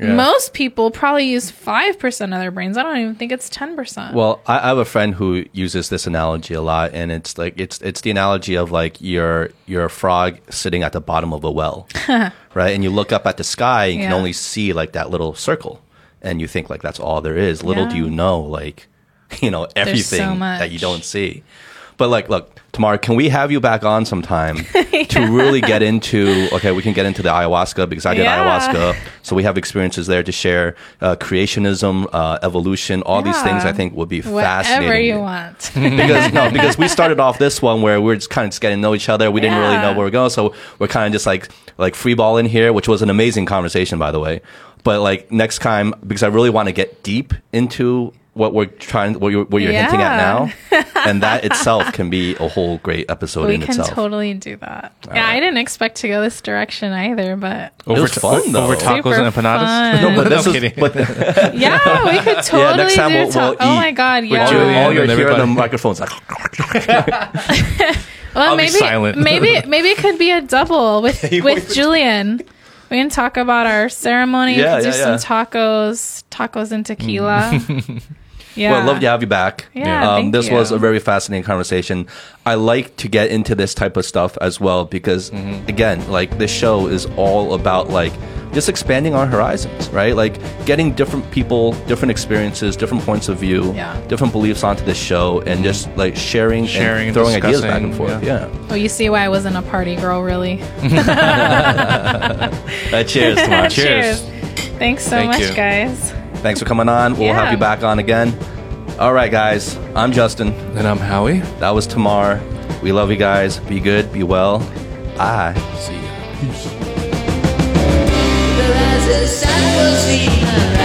Yeah. most people probably use 5% of their brains i don't even think it's 10% Well, I, I have a friend who uses this analogy a lot, and it's like it's it's the analogy of like you're you're a frog sitting at the bottom of a well, right? And you look up at the sky, and you can only see like that little circle, and you think like that's all there is. Little do you know, like you know everything so that you don't see. But like, look, Tamara, can we have you back on sometime to really get into? Okay, we can get into the ayahuasca because I did Yeah. ayahuasca, so we have experiences there to share. Uh, creationism, uh, evolution, all these things I think would be fascinating. whatever you want because no, because we started off this one where we're just kind of just getting to know each other. We didn't really know where we're going, so we're kind of just like like free ball in here, which was an amazing conversation, by the way. But like next time, because I really want to get deep into what we're trying, what you're, what you're hinting at now, and that itself can be a whole great episode we in can totally do that. yeah, I didn't expect to go this direction either, but Over, was fun, though. over tacos Super and empanadas. fun. no, but this I'm is but yeah, we could totally next time do we'll- ta- we'll Oh my god, yeah. all, Julian all you're and hearing the microphones like well, I'll be maybe silent. maybe maybe it could be a double with with Julian. We can talk about our ceremony. Yeah, we could yeah, do yeah. some tacos, tacos and tequila. Yeah. Well, I'd love to have you back. Yeah, um, thank this was a very fascinating conversation. I like to get into this type of stuff as well because, Mm-hmm. again, like this show is all about like just expanding our horizons, right? Like getting different people, different experiences, different points of view, Yeah. different beliefs onto this show, and just like sharing, Sharing and and throwing ideas back and forth. yeah. Yeah. Well, you see why I wasn't a party girl, really. Uh, cheers, Tamara. Cheers. Thanks so Thank much, you. guys. Thanks for coming on. We'll have you back on again. All right, guys. I'm Justin. And I'm Howie. That was Tamar. We love you guys. Be good. Be well. Bye. See ya. But as the sun will see